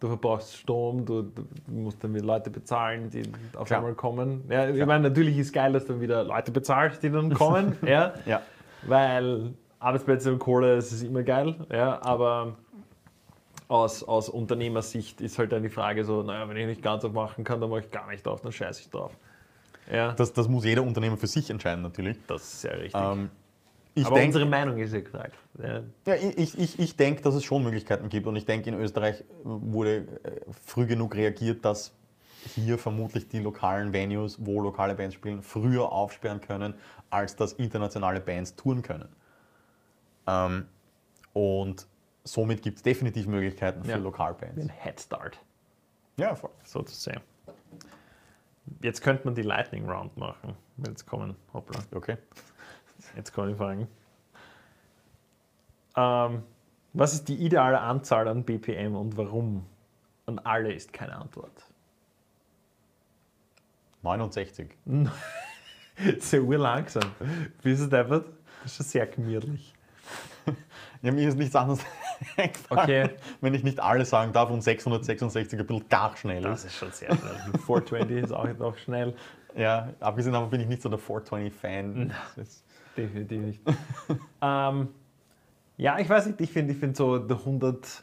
Du verbrauchst Strom, du, du musst dann wieder Leute bezahlen, die auf Klar. einmal kommen. Ja, ich Klar. meine, natürlich ist geil, dass du wieder Leute bezahlst, die dann kommen. [LAUGHS] ja, Ja. weil Arbeitsplätze und Kohle, das ist immer geil. Ja, aber aus, aus Unternehmersicht ist halt dann die Frage so, naja, wenn ich nicht ganz aufmachen kann, dann mache ich gar nicht auf, dann scheiße ich drauf. Ja, Das, das muss jeder Unternehmer für sich entscheiden natürlich. das ist sehr richtig. Ähm, aber denk- unsere Meinung ist ja gesagt. Ja, Ja, ich, ich- ich, denke, dass es schon Möglichkeiten gibt und ich denke, in Österreich wurde äh, früh genug reagiert, dass hier vermutlich die lokalen Venues, wo lokale Bands spielen, früher aufsperren können, als dass internationale Bands touren können. Ähm, und somit gibt es definitiv Möglichkeiten für Ja. Lokalbands. ein Head Start, Ja, voll. so zu sehen. Jetzt könnte man die Lightning Round machen. Jetzt kommen, hoppla, Okay. jetzt kommen die Fragen. Ähm, was ist die ideale Anzahl an BPM und warum? Und alle ist keine Antwort. 69. [LAUGHS] Sehr urlangsam. Bist du deppert? Das ist schon sehr gemütlich. [LAUGHS] Ja, mir ist nichts anderes [LAUGHS] Okay. wenn ich nicht alle sagen darf und 666 ein bisschen gar schnell Das ist. schon sehr schnell. [LAUGHS] 420 ist auch noch schnell. Ja, abgesehen davon bin ich nicht so der 420-Fan. Das ist- Definitiv nicht. ähm, ja, ich weiß nicht, ich finde ich find so der 100,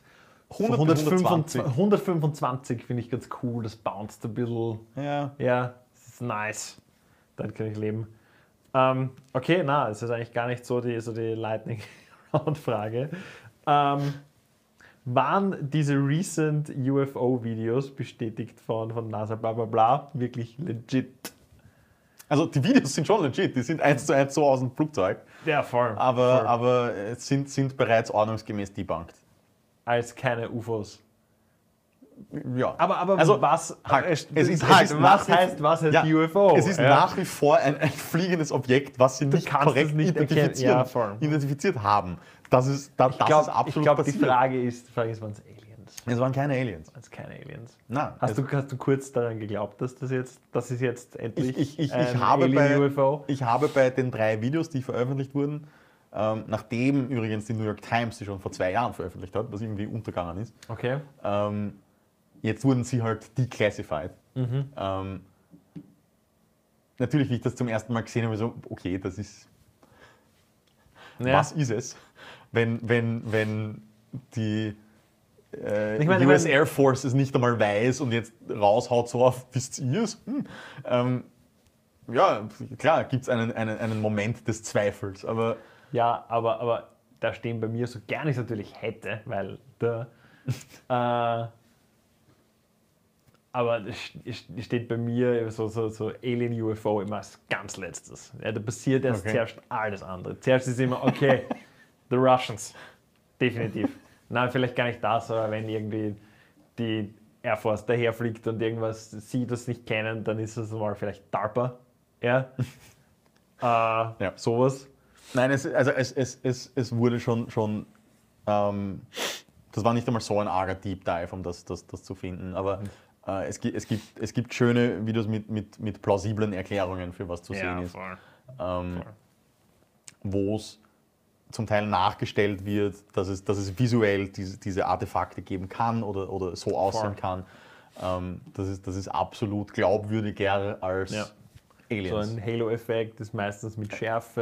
100 bis 125, 125 finde ich ganz cool, das bounced ein bisschen. Ja, Ja, das ist nice. Dann kann ich leben. Ähm, okay, na, es ist eigentlich gar nicht so die, so die Lightning Round-Frage. Ähm, waren diese recent UFO-Videos bestätigt von, von NASA bla bla bla wirklich legit? Also die Videos sind schon legit, die sind eins zu eins so aus dem Flugzeug, Ja, voll. aber, voll. aber äh, sind, sind bereits ordnungsgemäß debunked. Als keine UFOs. Ja. Aber, aber Also, was, halt, äh, es ist- es halt, ist was heißt, was heißt Ja, UFO? es ist Ja. nach wie vor ein, ein fliegendes Objekt, was sie nicht korrekt es nicht identifizieren, Ja, identifiziert haben. Das ist, da, das Ich glaube, ist absolut glaub, die passiert. Frage ist, die Frage ist, waren es Aliens? Es waren keine Aliens. Waren es keine Aliens? Nein. Hast es- du, hast du kurz daran geglaubt, dass das jetzt, das ist jetzt endlich ich, ich, ich, ein ich, habe bei, Alien UFO? ich habe bei den drei Videos, die veröffentlicht wurden, ähm, nachdem übrigens die New York Times sie schon vor zwei Jahren veröffentlicht hat, was irgendwie untergegangen ist, Okay. ähm, jetzt wurden sie halt declassified. Mhm. Ähm, natürlich, wie ich das zum ersten Mal gesehen habe, so, okay, das ist, Ja. was ist es, wenn, wenn, wenn die äh, Ich meine, US Air Force es nicht einmal weiß und jetzt raushaut so auf, wisst ihr es? Hm. Ähm, ja, klar, gibt es einen, einen, einen Moment des Zweifels, aber Ja, aber, aber da stehen bei mir, so gern ich es natürlich hätte, weil da. [LAUGHS] äh, aber es st- steht bei mir so, so, so Alien UFO immer als ganz letztes. Ja, da passiert erst Okay. zuerst alles andere. Zuerst ist immer, okay, [LAUGHS] the Russians. Definitiv. Nein, vielleicht gar nicht das, aber wenn irgendwie die Air Force daherfliegt und irgendwas sie das nicht kennen, dann ist es mal vielleicht DARPA. Ja. [LAUGHS] äh, Sowas. Nein, es, also es, es, es, es wurde schon, schon ähm, das war nicht einmal so ein arger Deep Dive, um das, das, das zu finden, aber äh, es, gibt, es, gibt, es gibt schöne Videos mit, mit, mit plausiblen Erklärungen, für was zu sehen ist, ähm, wo es zum Teil nachgestellt wird, dass es, dass es visuell diese, diese Artefakte geben kann oder, oder so aussehen Voll. kann. Ähm, das, ist, das ist absolut glaubwürdiger als Ja. Aliens. So ein Halo-Effekt ist meistens mit Schärfe.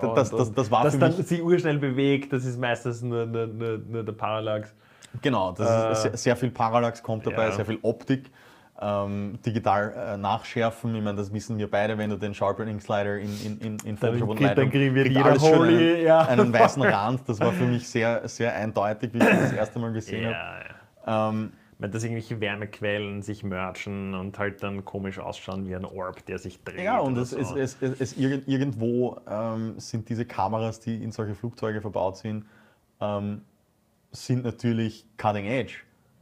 Äh, und, das- das- und das war dass für dann mich- sie urschnell bewegt, das ist meistens nur, nur, nur, nur der Parallax. Genau, das Äh, ist sehr, viel Parallax kommt dabei, ja. sehr viel Optik, ähm, digital äh, nachschärfen. Ich meine, das wissen wir beide, wenn du den Sharpening Slider in, in, in, in Photoshop und kriegt- dann Lightroom kriegen wir jeder Holy, einen, ja. einen weißen [LAUGHS] Rand. Das war für mich sehr, sehr eindeutig, wie ich das das erste Mal gesehen Ja, habe. ja. Ähm, wenn das irgendwelche Wärmequellen sich merchen und halt dann komisch ausschauen wie ein Orb, der sich dreht. Ja, und es, so. es, es, es, es irgend, irgendwo ähm, sind diese Kameras, die in solche Flugzeuge verbaut sind, ähm, sind natürlich cutting edge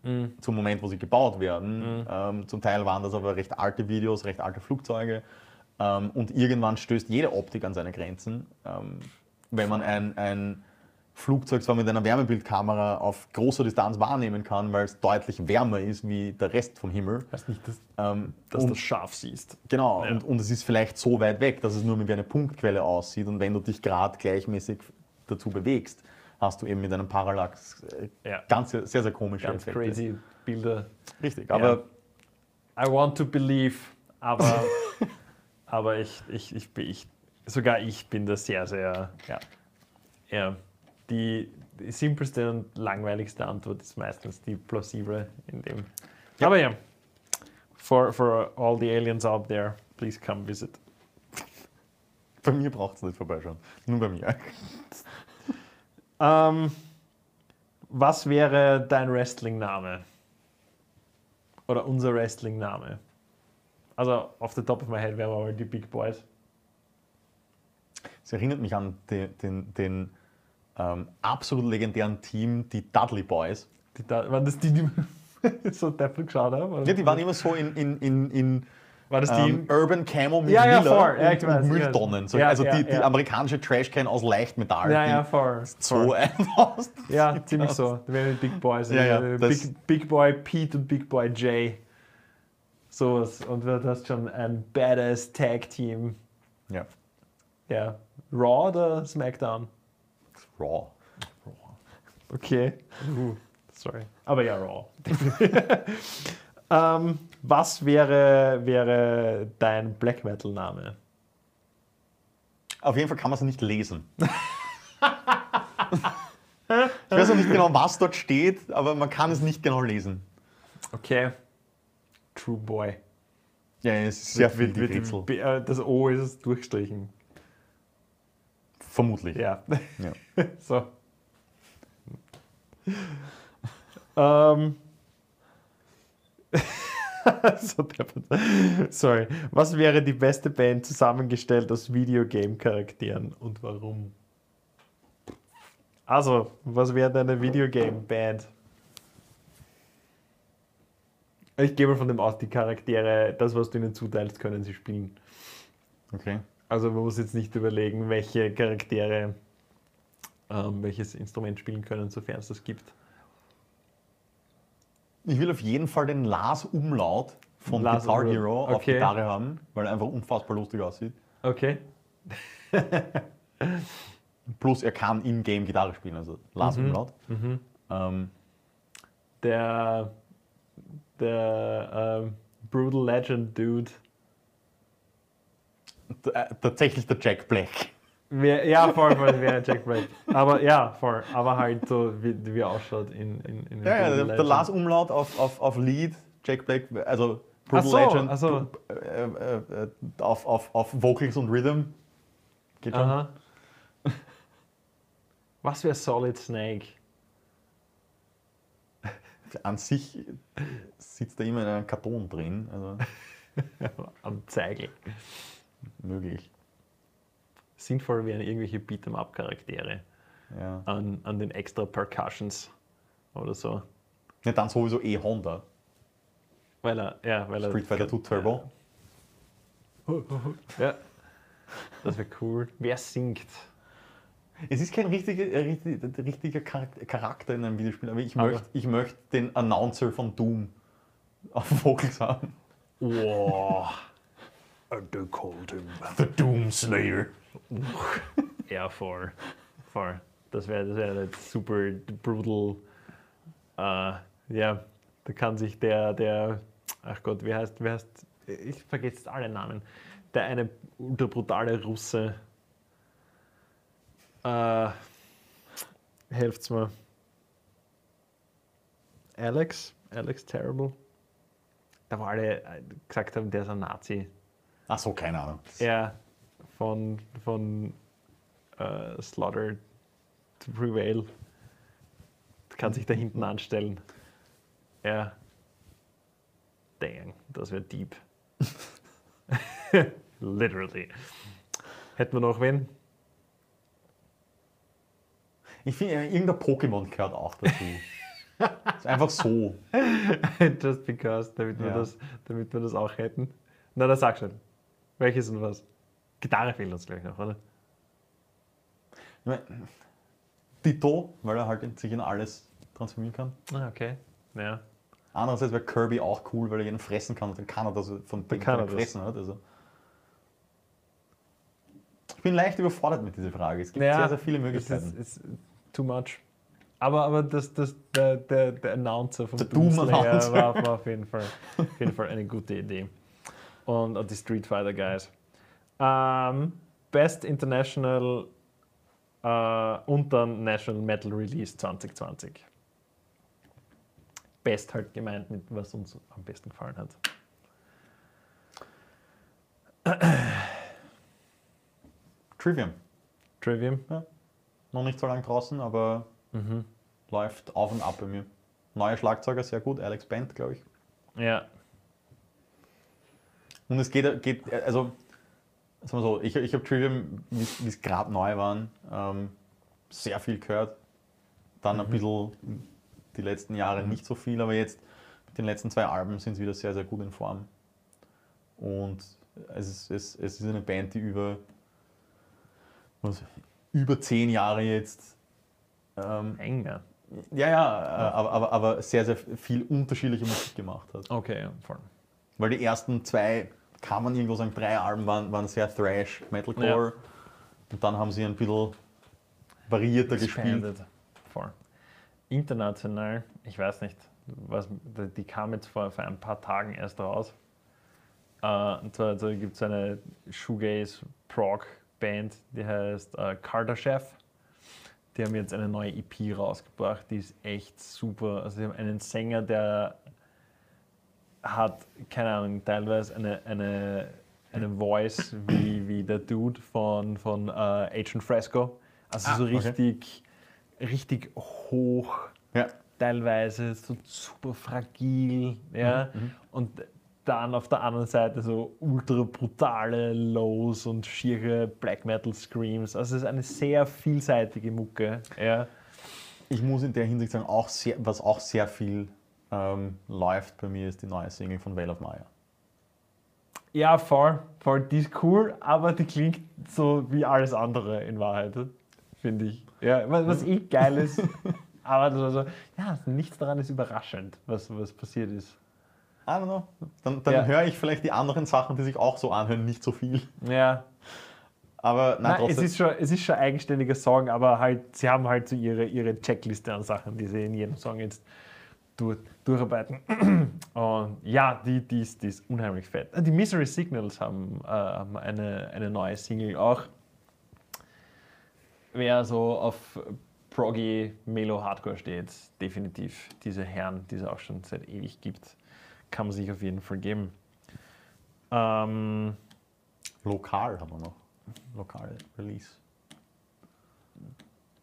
Mhm. zum Moment, wo sie gebaut werden. Ähm, zum Teil waren das aber recht alte Videos, recht alte Flugzeuge. Ähm, und irgendwann stößt jede Optik an seine Grenzen. Ähm, wenn man ein, ein Flugzeug zwar mit einer Wärmebildkamera auf großer Distanz wahrnehmen kann, weil es deutlich wärmer ist wie der Rest vom Himmel. weiß nicht, dass, Ähm, dass du das scharf siehst. Genau, Ja. und, und es ist vielleicht so weit weg, dass es nur wie eine Punktquelle aussieht. Und wenn du dich gerade gleichmäßig dazu bewegst, hast du eben mit einem Parallax äh, Ja. ganz sehr, sehr, komische Ganz Effekte. crazy Bilder. Richtig, aber I want to believe, aber, [LAUGHS] aber ich, ich, ich, ich, sogar ich bin da sehr, sehr, ja, ja die, die simpelste und langweiligste Antwort ist meistens die plausible in dem. Aber ja, for, for all the aliens out there, please come visit. bei mir braucht es nicht vorbeischauen. Nur bei mir. [LAUGHS] Ähm, was wäre dein Wrestling-Name? Oder unser Wrestling-Name? Also, off the top of my head wären wir mal die Big Boys. Es erinnert mich an den, den, den ähm, absolut legendären Team, die Dudley Boys. Die, waren das die, die [LAUGHS] so deppel geschaut haben? Oder? Ja, die waren immer so in, in, in, in War das die? ähm, Urban Camo mit Ja, ja, voll. Ja, und, weiß, Mülltonnen. So, Ja, also die, die amerikanische Trashcan aus Leichtmetall. ja, ja, voll. so einfach. Ja, ziemlich so. Da wären die Big Boys. Ja, ja, Äh, Big, Big Boy Pete und Big Boy Jay. Sowas. Und du hast schon ein badass Tag-Team. Ja. Ja. Raw oder SmackDown? Raw. Okay. Uh, sorry. Aber ja, Raw. [LAUGHS] ähm, was wäre, wäre dein Black Metal-Name? Auf jeden Fall kann man es nicht lesen. ich weiß auch nicht genau, was dort steht, aber man kann es nicht genau lesen. Okay. True Boy. Ja, es ist sehr viel wird- Rätsel. B- äh, Das O ist durchgestrichen. Vermutlich. Ja. Ja. [LAUGHS] so. ähm. [LAUGHS] [LAUGHS] Sorry. Was wäre die beste Band zusammengestellt aus Videogame-Charakteren und warum? Also, was wäre deine Videogame-Band? Ich gehe mal von dem aus, die Charaktere, das, was du ihnen zuteilst, können sie spielen. Okay. Also man muss jetzt nicht überlegen, welche Charaktere ähm, welches Instrument spielen können, sofern es das gibt. Ich will auf jeden Fall den Lars-Umlaut von Lars Guitar Umlaut. Hero auf Okay. Gitarre haben, weil er einfach unfassbar lustig aussieht. Okay. [LAUGHS] Plus er kann in-game Gitarre spielen, also Lars-Umlaut. Ähm, Der, der ähm, Brutal Legend Dude. äh, tatsächlich der Jack Black. Wer, ja, voll, voll, wäre Jack Black. Aber ja, voll. Aber halt so, wie, wie er ausschaut in, in, in Ja, ja der, der Legend. Lars-Umlaut auf, auf, auf Lead, Jack Black, also Brutal so, Legend ach so. äh, äh, äh, auf, auf, auf Vocals und Rhythm. Geht schon. Aha. Was wäre Solid Snake? An sich sitzt da immer in einem Karton drin, also [LAUGHS] Am Zeigel. möglich. Sinnvoll wären irgendwelche Beat'em-up-Charaktere. Ja. an, an den extra Percussions oder so. ja, dann sowieso eh Honda. Weil er, ja, weil er. Street Fighter 2 Turbo. Ja. Das wäre cool. Wer singt? Es ist kein richtiger, äh, richtig- richtiger Charak- Charakter in einem Videospiel, aber ich Aber- möchte ich möcht den Announcer von Doom [LAUGHS] auf Vocals haben. Wow. The called him. The Doom Slayer. Ja, voll. Voll. Das wäre das wär jetzt super brutal. Äh, ja, da kann sich der, der, ach Gott, wie heißt, wie heißt, ich vergesse jetzt alle Namen. Der eine ultra brutale Russe. Äh, helft's mir. Alex? Alex Terrible? Da wo alle äh, gesagt haben, der ist ein Nazi. Ach so, keine Ahnung. Er von, von äh, Slaughter to Prevail kann sich da hinten anstellen. Ja, Dang, das wäre deep. [LAUGHS] Literally. Hätten wir noch wen? Ich finde, äh, irgendein Pokémon gehört auch dazu. [LAUGHS] ist einfach so. Just because, damit wir, Ja. das, damit wir das auch hätten. Na, dann sag schon. Welches und was? Gitarre fehlt uns gleich noch, oder? Ich mein, Ditto, weil er halt sich in alles transformieren kann. Ah, okay. Ja. Andererseits wäre Kirby auch cool, weil er jeden fressen kann und dann kann er das von dem kann er fressen hat. Also. Ich bin leicht überfordert mit dieser Frage. Es gibt Ja, sehr, sehr viele Es Möglichkeiten. ist, ist too much. Aber, aber das, das, der, der, der Announcer vom Der Doom war, war auf, jeden Fall, auf jeden Fall eine gute Idee. Und die Street Fighter Guys. Ähm, Best International äh, und dann National Metal Release 2020. Best halt gemeint mit, was uns am besten gefallen hat. Trivium. Trivium. Noch nicht so lange draußen, aber Mhm. läuft auf und ab bei mir. Neue Schlagzeuger, sehr gut. Alex Bent, glaube ich. Ja. Und es geht, geht also, sagen wir so, ich, ich habe Trivium, wie es gerade neu waren, ähm, sehr viel gehört. Dann ein bisschen die letzten Jahre nicht so viel, aber jetzt mit den letzten zwei Alben sind sie wieder sehr, sehr gut in Form. Und es ist, es, es ist eine Band, die über, was, über zehn Jahre jetzt ähm, Enger. ja, ja, äh, aber, aber, aber sehr, sehr viel unterschiedliche Musik gemacht hat. Okay, ja, voll. Weil die ersten zwei, kann man irgendwo sagen, drei Alben waren, waren sehr Thrash, Metalcore. Und dann haben sie ein bisschen variierter gespielt. Expanded. Voll. International, ich weiß nicht, was, die kam jetzt vor, vor ein paar Tagen erst raus. Äh, und zwar also gibt es eine Shoegaze-Prog-Band, die heißt äh, Kardashev. Die haben jetzt eine neue EP rausgebracht, die ist echt super. Also sie haben einen Sänger, der hat, keine Ahnung, teilweise eine, eine, eine Voice wie, wie der Dude von, von äh, Agent Fresco. Also Ah, so okay. richtig, richtig hoch, Ja. teilweise so super fragil. Ja? Mhm, Und dann auf der anderen Seite so ultra brutale Lows und schiere Black Metal Screams. Also es ist eine sehr vielseitige Mucke. Ja. Ich muss in der Hinsicht sagen, auch sehr, was auch sehr viel ähm, läuft bei mir, ist die neue Single von Vale of Maya. Ja, voll, voll. Die ist cool, aber die klingt so wie alles andere in Wahrheit, finde ich. Ja, was, was eh geil ist. [LAUGHS] aber das war so, ja, nichts daran ist überraschend, was, was passiert ist. I don't know. Dann, dann Ja. höre ich vielleicht die anderen Sachen, die sich auch so anhören, nicht so viel. Ja, Aber nein, Nein, es, ist schon, es ist schon ein eigenständiger Song, aber halt, sie haben halt so ihre, ihre Checkliste an Sachen, die sie in jedem Song jetzt durch, durcharbeiten. [CLEARS THROAT] Und ja, die, die, ist, die ist unheimlich fett. Die Misery Signals haben, äh, haben eine, eine neue Single auch. Wer so auf Proggy, Melo, Hardcore steht, definitiv diese Herren, die es auch schon seit ewig gibt, kann man sich auf jeden Fall geben. Ähm, Lokal haben wir noch. Lokal Release.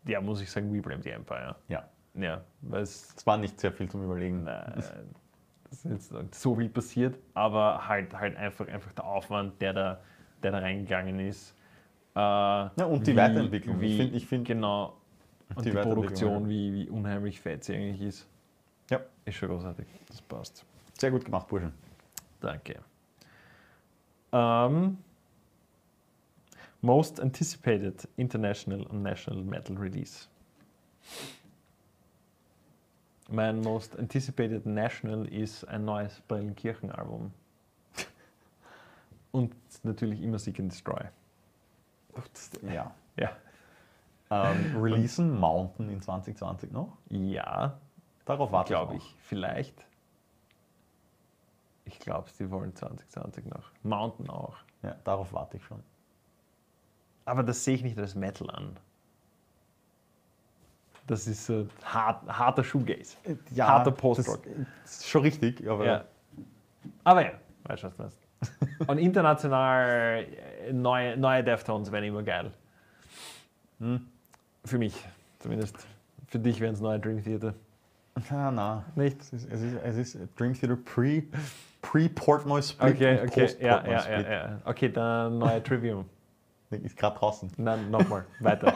ja, muss ich sagen, We Blame the Empire. Ja. Ja, weil es Es war nicht sehr viel zum Überlegen. äh, es ist jetzt so viel passiert, aber halt, halt einfach, einfach der Aufwand, der da, der da reingegangen ist. Äh, ja, und die Weiterentwicklung. Ich Wie, find- ich find- genau. Und die die, Produktion, wie, wie unheimlich fett sie eigentlich ist, Ja, ist schon großartig. Das passt. sehr gut gemacht, Burschen. Danke. Ähm, most anticipated international and national metal release. Mein most anticipated national ist ein neues Brillenkirchen-Album. Und natürlich immer Seek and Destroy. Ja. Ja. Ähm, releasen Mountain in 2020 noch? Ja, Darauf warte glaube ich. ich. Vielleicht. Ich glaube, sie wollen 2020 noch. Mountain auch. auch. Ja, darauf warte ich schon. Aber das sehe ich nicht als Metal an. Das ist so hart, harter Shoegaze. Harter Post-Rock. Das ist schon richtig, aber Ja. Aber ja, weißt du, was du meinst. [LAUGHS] Und international äh, neue, neue Deftones wären immer geil. Hm? Für mich zumindest. Für dich wären es neue Dream Theater. Na, na. Nicht? Es ist, es ist, es ist Dream Theater pre, pre Portnoy Split Okay, okay, ja, ja, ja, ja. Okay, dann neue Trivium. [LAUGHS] Ist gerade draußen. Nein, nochmal, weiter.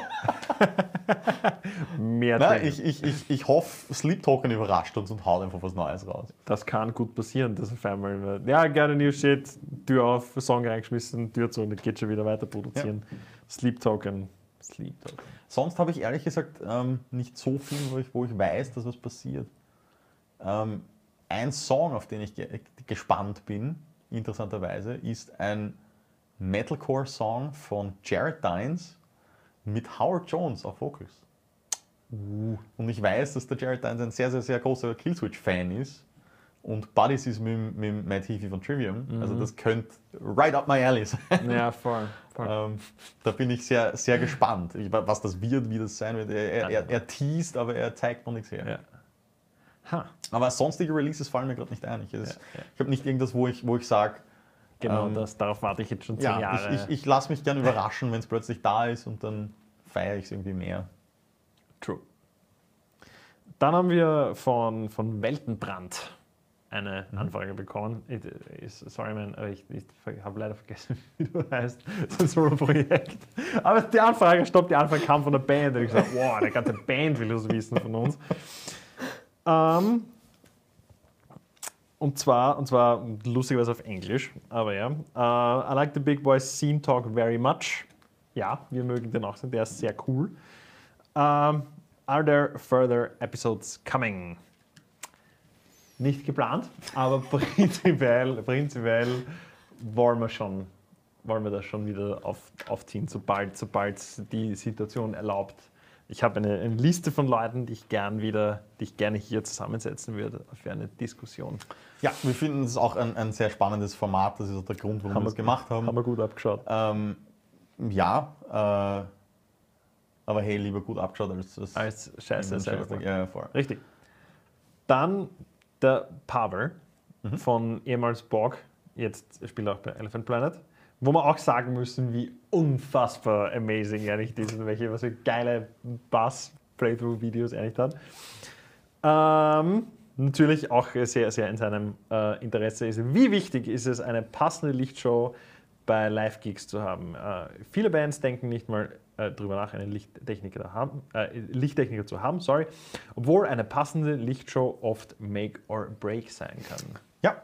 [LAUGHS] [LAUGHS] Mehr Na, ich, ich, ich, ich hoffe, Sleep Token überrascht uns und haut einfach was Neues raus. Das kann gut passieren, dass auf einmal, ja, gerne New Shit, Tür auf, Song reingeschmissen, Tür zu und dann geht schon wieder weiter produzieren. Sleep Token, Sleep Token. Sonst habe ich ehrlich gesagt ähm, nicht so viel, wo ich, wo ich weiß, dass was passiert. Ähm, ein Song, auf den ich ge gespannt bin, interessanterweise, ist ein Metalcore-Song von Jared Dines mit Howard Jones auf Vocals. Und ich weiß, dass der Jared Dines ein sehr, sehr, sehr großer Killswitch-Fan ist. Und Buddies ist mit, mit Matt Heafy von Trivium. Also das könnte right up my alley sein. Ja, voll. voll. Ähm, da bin ich sehr, sehr gespannt, Ich- was das wird, wie das sein wird. Er, er, er, teast, aber er zeigt noch nichts her. Ja. Ha, Aber sonstige Releases fallen mir gerade nicht ein. Ich, Ja, ja. ich habe nicht irgendwas, wo ich, wo ich sage, genau, Ähm, das, darauf warte ich jetzt schon zehn ja, Jahre. ich, ich, ich lasse mich gern überraschen, wenn es plötzlich da ist und dann feiere ich es irgendwie mehr. True. Dann haben wir von, von Weltenbrand eine Mhm. Anfrage bekommen. It is, sorry, man, aber ich, ich habe leider vergessen, [LAUGHS] wie du heißt. Das ist so ein Projekt. Aber die Anfrage, stopp, die Anfrage kam von der Band. Und ich gesagt, wow, eine ganze Band will das wissen von uns. Ähm, und zwar, und zwar lustigerweise auf Englisch, aber ja. Uh, I like the Big Boy Scene Talk very much. Ja, wir mögen den auch, der ist sehr cool. Um, are there further episodes coming? Nicht geplant, aber [LAUGHS] prinzipiell, prinzipiell wollen wir schon, wollen wir das schon wieder auf, sobald, sobald die Situation erlaubt. Ich habe eine, eine Liste von Leuten, die ich gern wieder, die ich gerne hier zusammensetzen würde für eine Diskussion. Ja, wir finden es auch ein, ein sehr spannendes Format. Das ist auch der Grund, warum wir es gemacht haben. Haben wir gut abgeschaut. Ähm, ja, äh, aber hey, lieber gut abgeschaut als, als, Als Scheiße. Scheiße. Ja, voll. Richtig. Dann der Pavel von ehemals Borg, jetzt spielt er auch bei Elephant Planet, wo wir auch sagen müssen, wie unfassbar amazing nicht ist und welche was für geile Bass-Playthrough-Videos nicht hat. Ähm, natürlich auch sehr, sehr in seinem äh, Interesse ist. Wie wichtig ist es, eine passende Lichtshow bei Live-Gigs zu haben? Äh, viele Bands denken nicht mal äh, darüber nach, einen Lichttechniker, haben, äh, Lichttechniker zu haben, sorry, obwohl eine passende Lichtshow oft Make or Break sein kann. Ja,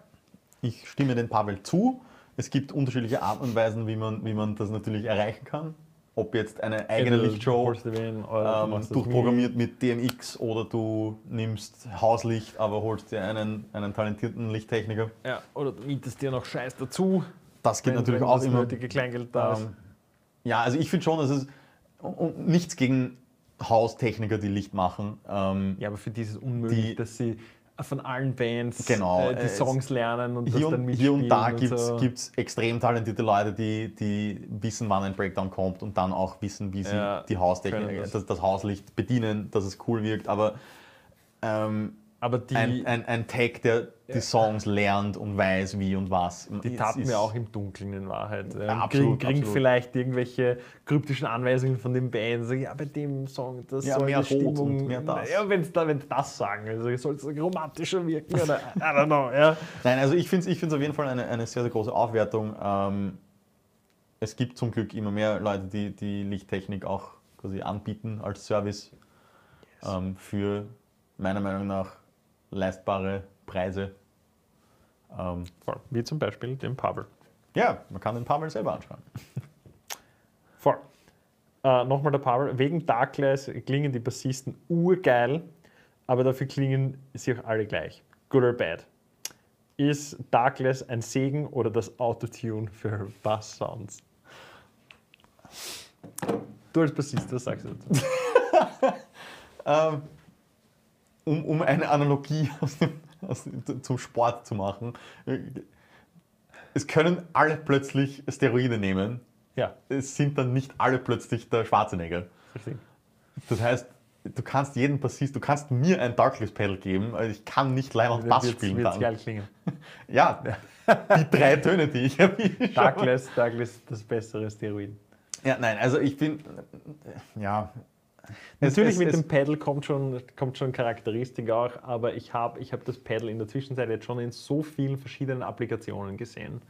ich stimme den Pavel zu. Es gibt unterschiedliche Arten und Weisen, wie man, wie man das natürlich erreichen kann. Ob jetzt eine eigene Entweder Lichtshow du wen ähm, durchprogrammiert mit DMX oder du nimmst Hauslicht, aber holst dir einen, einen talentierten Lichttechniker. Ja, oder du mietest dir noch Scheiß dazu. Das geht wenn- natürlich wenn auch das immer. nötige Kleingeld da ist. Ähm, ja, also ich finde schon, dass es und- nichts gegen Haustechniker, die Licht machen. Ähm, Ja, aber für dieses Unmöglich, Die- dass sie von allen Bands Genau, äh, die äh, Songs lernen und hier, das dann und, hier und da mitspielen gibt es so. extrem talentierte Leute, die, die wissen, wann ein Breakdown kommt und dann auch wissen, wie sie Ja, die Haustechnik, das. Das, Hauslicht bedienen, dass es cool wirkt. Aber ähm, Aber die, ein, ein, ein Tag, der die Songs lernt und weiß, wie und was. die ist- mir auch im Dunkeln in Wahrheit. Ja, absolut, kriegen, absolut. vielleicht irgendwelche kryptischen Anweisungen von den Bands. Ja, bei dem Song, das Ja, soll mehr die Stimmung. und mehr das. Ja, da, wenn sie das sagen, also soll es romantischer wirken oder I don't know. Ja. Nein, also ich finde es ich find's auf jeden Fall eine, eine sehr, sehr große Aufwertung. Ähm, es gibt zum Glück immer mehr Leute, die die Lichttechnik auch quasi anbieten als Service ähm, für meiner Meinung nach leistbare Preise. Ähm, Voll. Wie zum Beispiel den Pavel. ja, man kann den Pavel selber anschauen. [LAUGHS] Voll. Äh, Nochmal der Pavel. Wegen Darkness klingen die Bassisten urgeil, aber dafür klingen sie auch alle gleich. Good or bad. Ist Darkless ein Segen oder das Autotune für Bass-Sounds? Du als Bassist, was sagst du dazu? [LAUGHS] Ähm, um, um eine Analogie [LAUGHS] aus dem, aus dem, zum Sport zu machen. Es können alle plötzlich Steroide nehmen. Ja, Es sind dann nicht alle plötzlich der Schwarzenegger. richtig. Das heißt, du kannst jeden Bassist, du kannst mir ein Darkless Pedal geben, also ich kann nicht live auf Bass spielen wird's dann. geil klingen. [LAUGHS] Ja, die drei Töne, die ich erwische. Darkless, Darkless, das bessere Steroid. Ja, nein, also ich bin, ja, Natürlich es- mit es- dem Pedal kommt schon, kommt schon Charakteristik auch, aber ich habe ich hab das Pedal in der Zwischenzeit jetzt schon in so vielen verschiedenen Applikationen gesehen.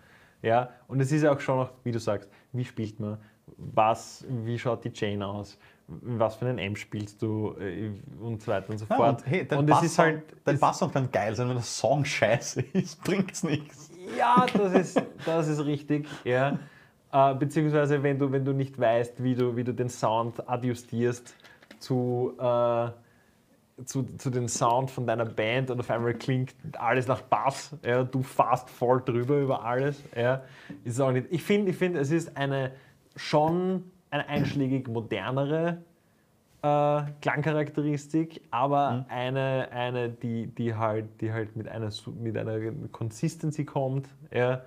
Ja, und es ist ja auch schon noch, wie du sagst, wie spielt man, was, wie schaut die Chain aus, was für einen Amp spielst du äh, und so weiter und so Ja, fort. und hey, dein und es Bass, ist halt, dein es- Basssound kann geil sein, wenn der Song scheiße ist, [LAUGHS] bringt's nichts. Ja, das ist, das ist richtig. Ja. Äh, beziehungsweise, wenn du, wenn du nicht weißt, wie du, wie du den Sound adjustierst zu, äh, zu, zu den Sound von deiner Band und auf einmal klingt alles nach Bass, ja, du fast voll drüber über alles. Ja, ist auch nicht. Ich finde, ich find, es ist eine schon eine einschlägig modernere äh, Klangcharakteristik, aber eine, eine die, die, halt, die halt mit einer, mit einer Consistency kommt ja,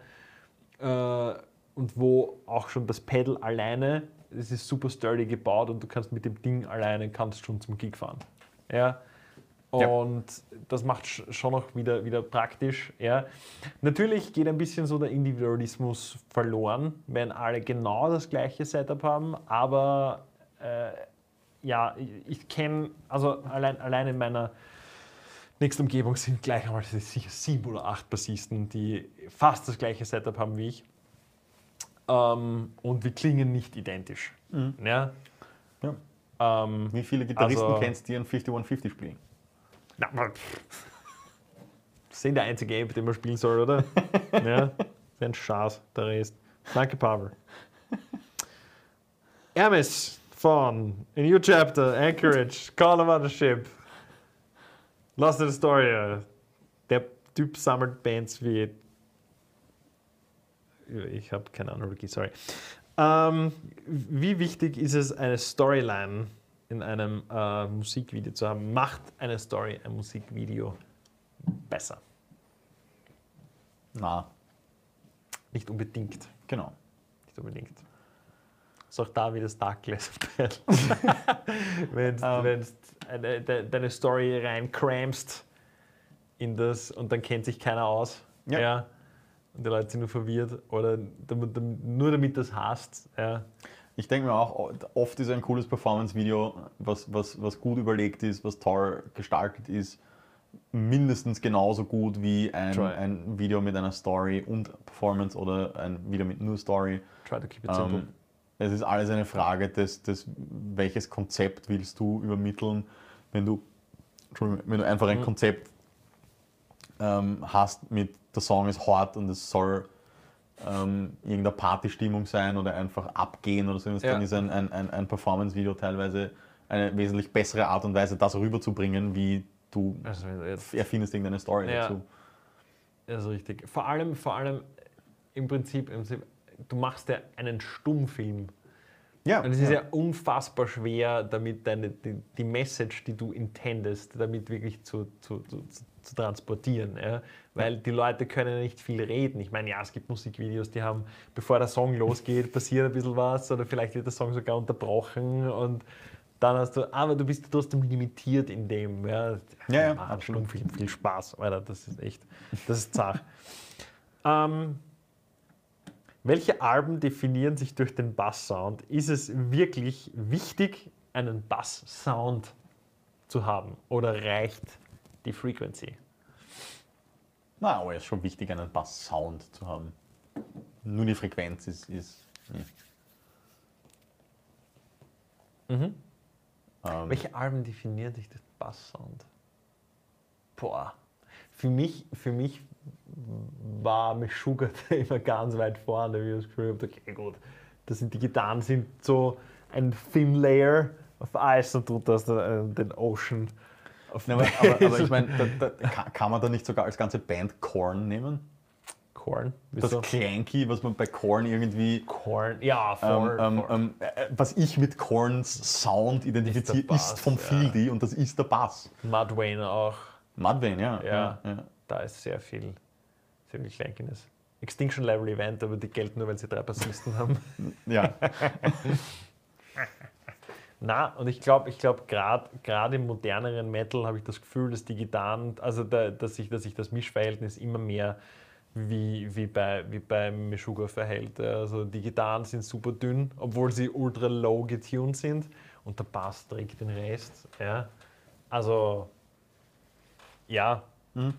äh, und wo auch schon das Pedal alleine, es ist super sturdy gebaut und du kannst mit dem Ding alleine kannst schon zum Gig fahren. Ja. Ja. Und das macht sch- schon noch wieder, wieder praktisch. Ja. Natürlich geht ein bisschen so der Individualismus verloren, wenn alle genau das gleiche Setup haben, aber äh, ja, ich, ich kenne, also allein, allein in meiner nächsten Umgebung sind gleich einmal sicher sieben oder acht Bassisten, die fast das gleiche Setup haben wie ich. Ähm, und wir klingen nicht identisch. Ja? Ja. Ähm, Wie viele Gitarristen Also- kennst du, die einen 5150 spielen? na, das ist eh der einzige Ape, den man spielen soll, oder? [LAUGHS] ja, ist ein Schatz, der Rest. Danke, [LAUGHS] Pavel. Hermes von A New Chapter, Anchorage, Call of the Ship. Lost in Astoria. Der Typ sammelt Bands wie. Ich habe keine Ahnung, sorry. Ähm, wie wichtig ist es, eine Storyline in einem äh, Musikvideo zu haben? Macht eine Story ein Musikvideo besser? Na, Nicht unbedingt. genau. Nicht unbedingt. Ist auch da wie das Darkness Battle. Wenn du de, deine Story reinkramst in das und dann kennt sich keiner aus. Ja. Und die Leute sind nur verwirrt oder damit, nur damit das hast. Ja. Ich denke mir auch, oft ist ein cooles Performance-Video, was, was, was gut überlegt ist, was toll gestaltet ist, mindestens genauso gut wie ein, Try. ein Video mit einer Story und Performance oder ein Video mit nur Story. Try to keep it simple. Ähm, es ist alles eine Frage des, des, welches Konzept willst du übermitteln. Wenn du, wenn du einfach ein Mhm. Konzept ähm, hast mit der Song ist hart und es soll ähm, irgendeine Partystimmung sein oder einfach abgehen oder so, Ja. dann ist ein, ein, ein, ein Performance-Video teilweise eine wesentlich bessere Art und Weise, das rüberzubringen, wie du Also erfindest irgendeine Story Ja. dazu. Das ist richtig. Vor allem, vor allem im Prinzip, im Prinzip, du machst ja einen Stummfilm. Ja, Und es ist ja unfassbar schwer, damit deine, die, die Message, die du intendest, damit wirklich zu, zu, zu, zu, transportieren. Ja? Weil die Leute können nicht viel reden. Ich meine, ja, es gibt Musikvideos, die haben, bevor der Song losgeht, passiert ein bisschen was oder vielleicht wird der Song sogar unterbrochen und dann hast du, aber du bist trotzdem limitiert in dem. Ja, Ja, ja, absolut. Stummfilm viel Spaß, Alter, das ist echt, das ist zart. [LAUGHS] ähm, welche Alben definieren sich durch den Bass-Sound? Ist es wirklich wichtig, einen Bass-Sound zu haben oder reicht die Frequency? Na, aber es ist schon wichtig, einen Bass-Sound zu haben. Nur die Frequenz ist. ist Mhm. ähm, Welche Alben definieren sich durch den Bass-Sound? Boah, für mich, für mich war Meshuggah [LAUGHS] da immer ganz weit vorne, wie ich das Gefühl habe, okay, gut, das sind die Gitarren sind so ein Thin Layer auf Eis und tut das den, den Ocean. Na, aber, [LAUGHS] aber, aber ich meine, kann, man da nicht sogar als ganze Band Korn nehmen? Korn. Das Wieso? Clanky, was man bei Korn irgendwie. Korn, ja, Ähm, voll. ähm, ähm, äh, was ich mit Korns Sound identifiziere, Ist ist, vom ja. Fieldy und das ist der Bass. Mudvayne auch. Mudvayne, ja. Ja. ja, ja. Da ist sehr viel, sehr viel Kleinkindes. Extinction Level Event, aber die gelten nur, weil sie drei Bassisten haben. ja. [LAUGHS] Na, und ich glaube, ich glaube, gerade im moderneren Metal habe ich das Gefühl, dass die Gitarren, also da, dass, sich, dass sich das Mischverhältnis immer mehr wie, wie, bei, wie beim Meshuggah verhält. Also die Gitarren sind super dünn, obwohl sie ultra low getuned sind. und der Bass trägt den Rest. Ja. Also, ja. Mhm.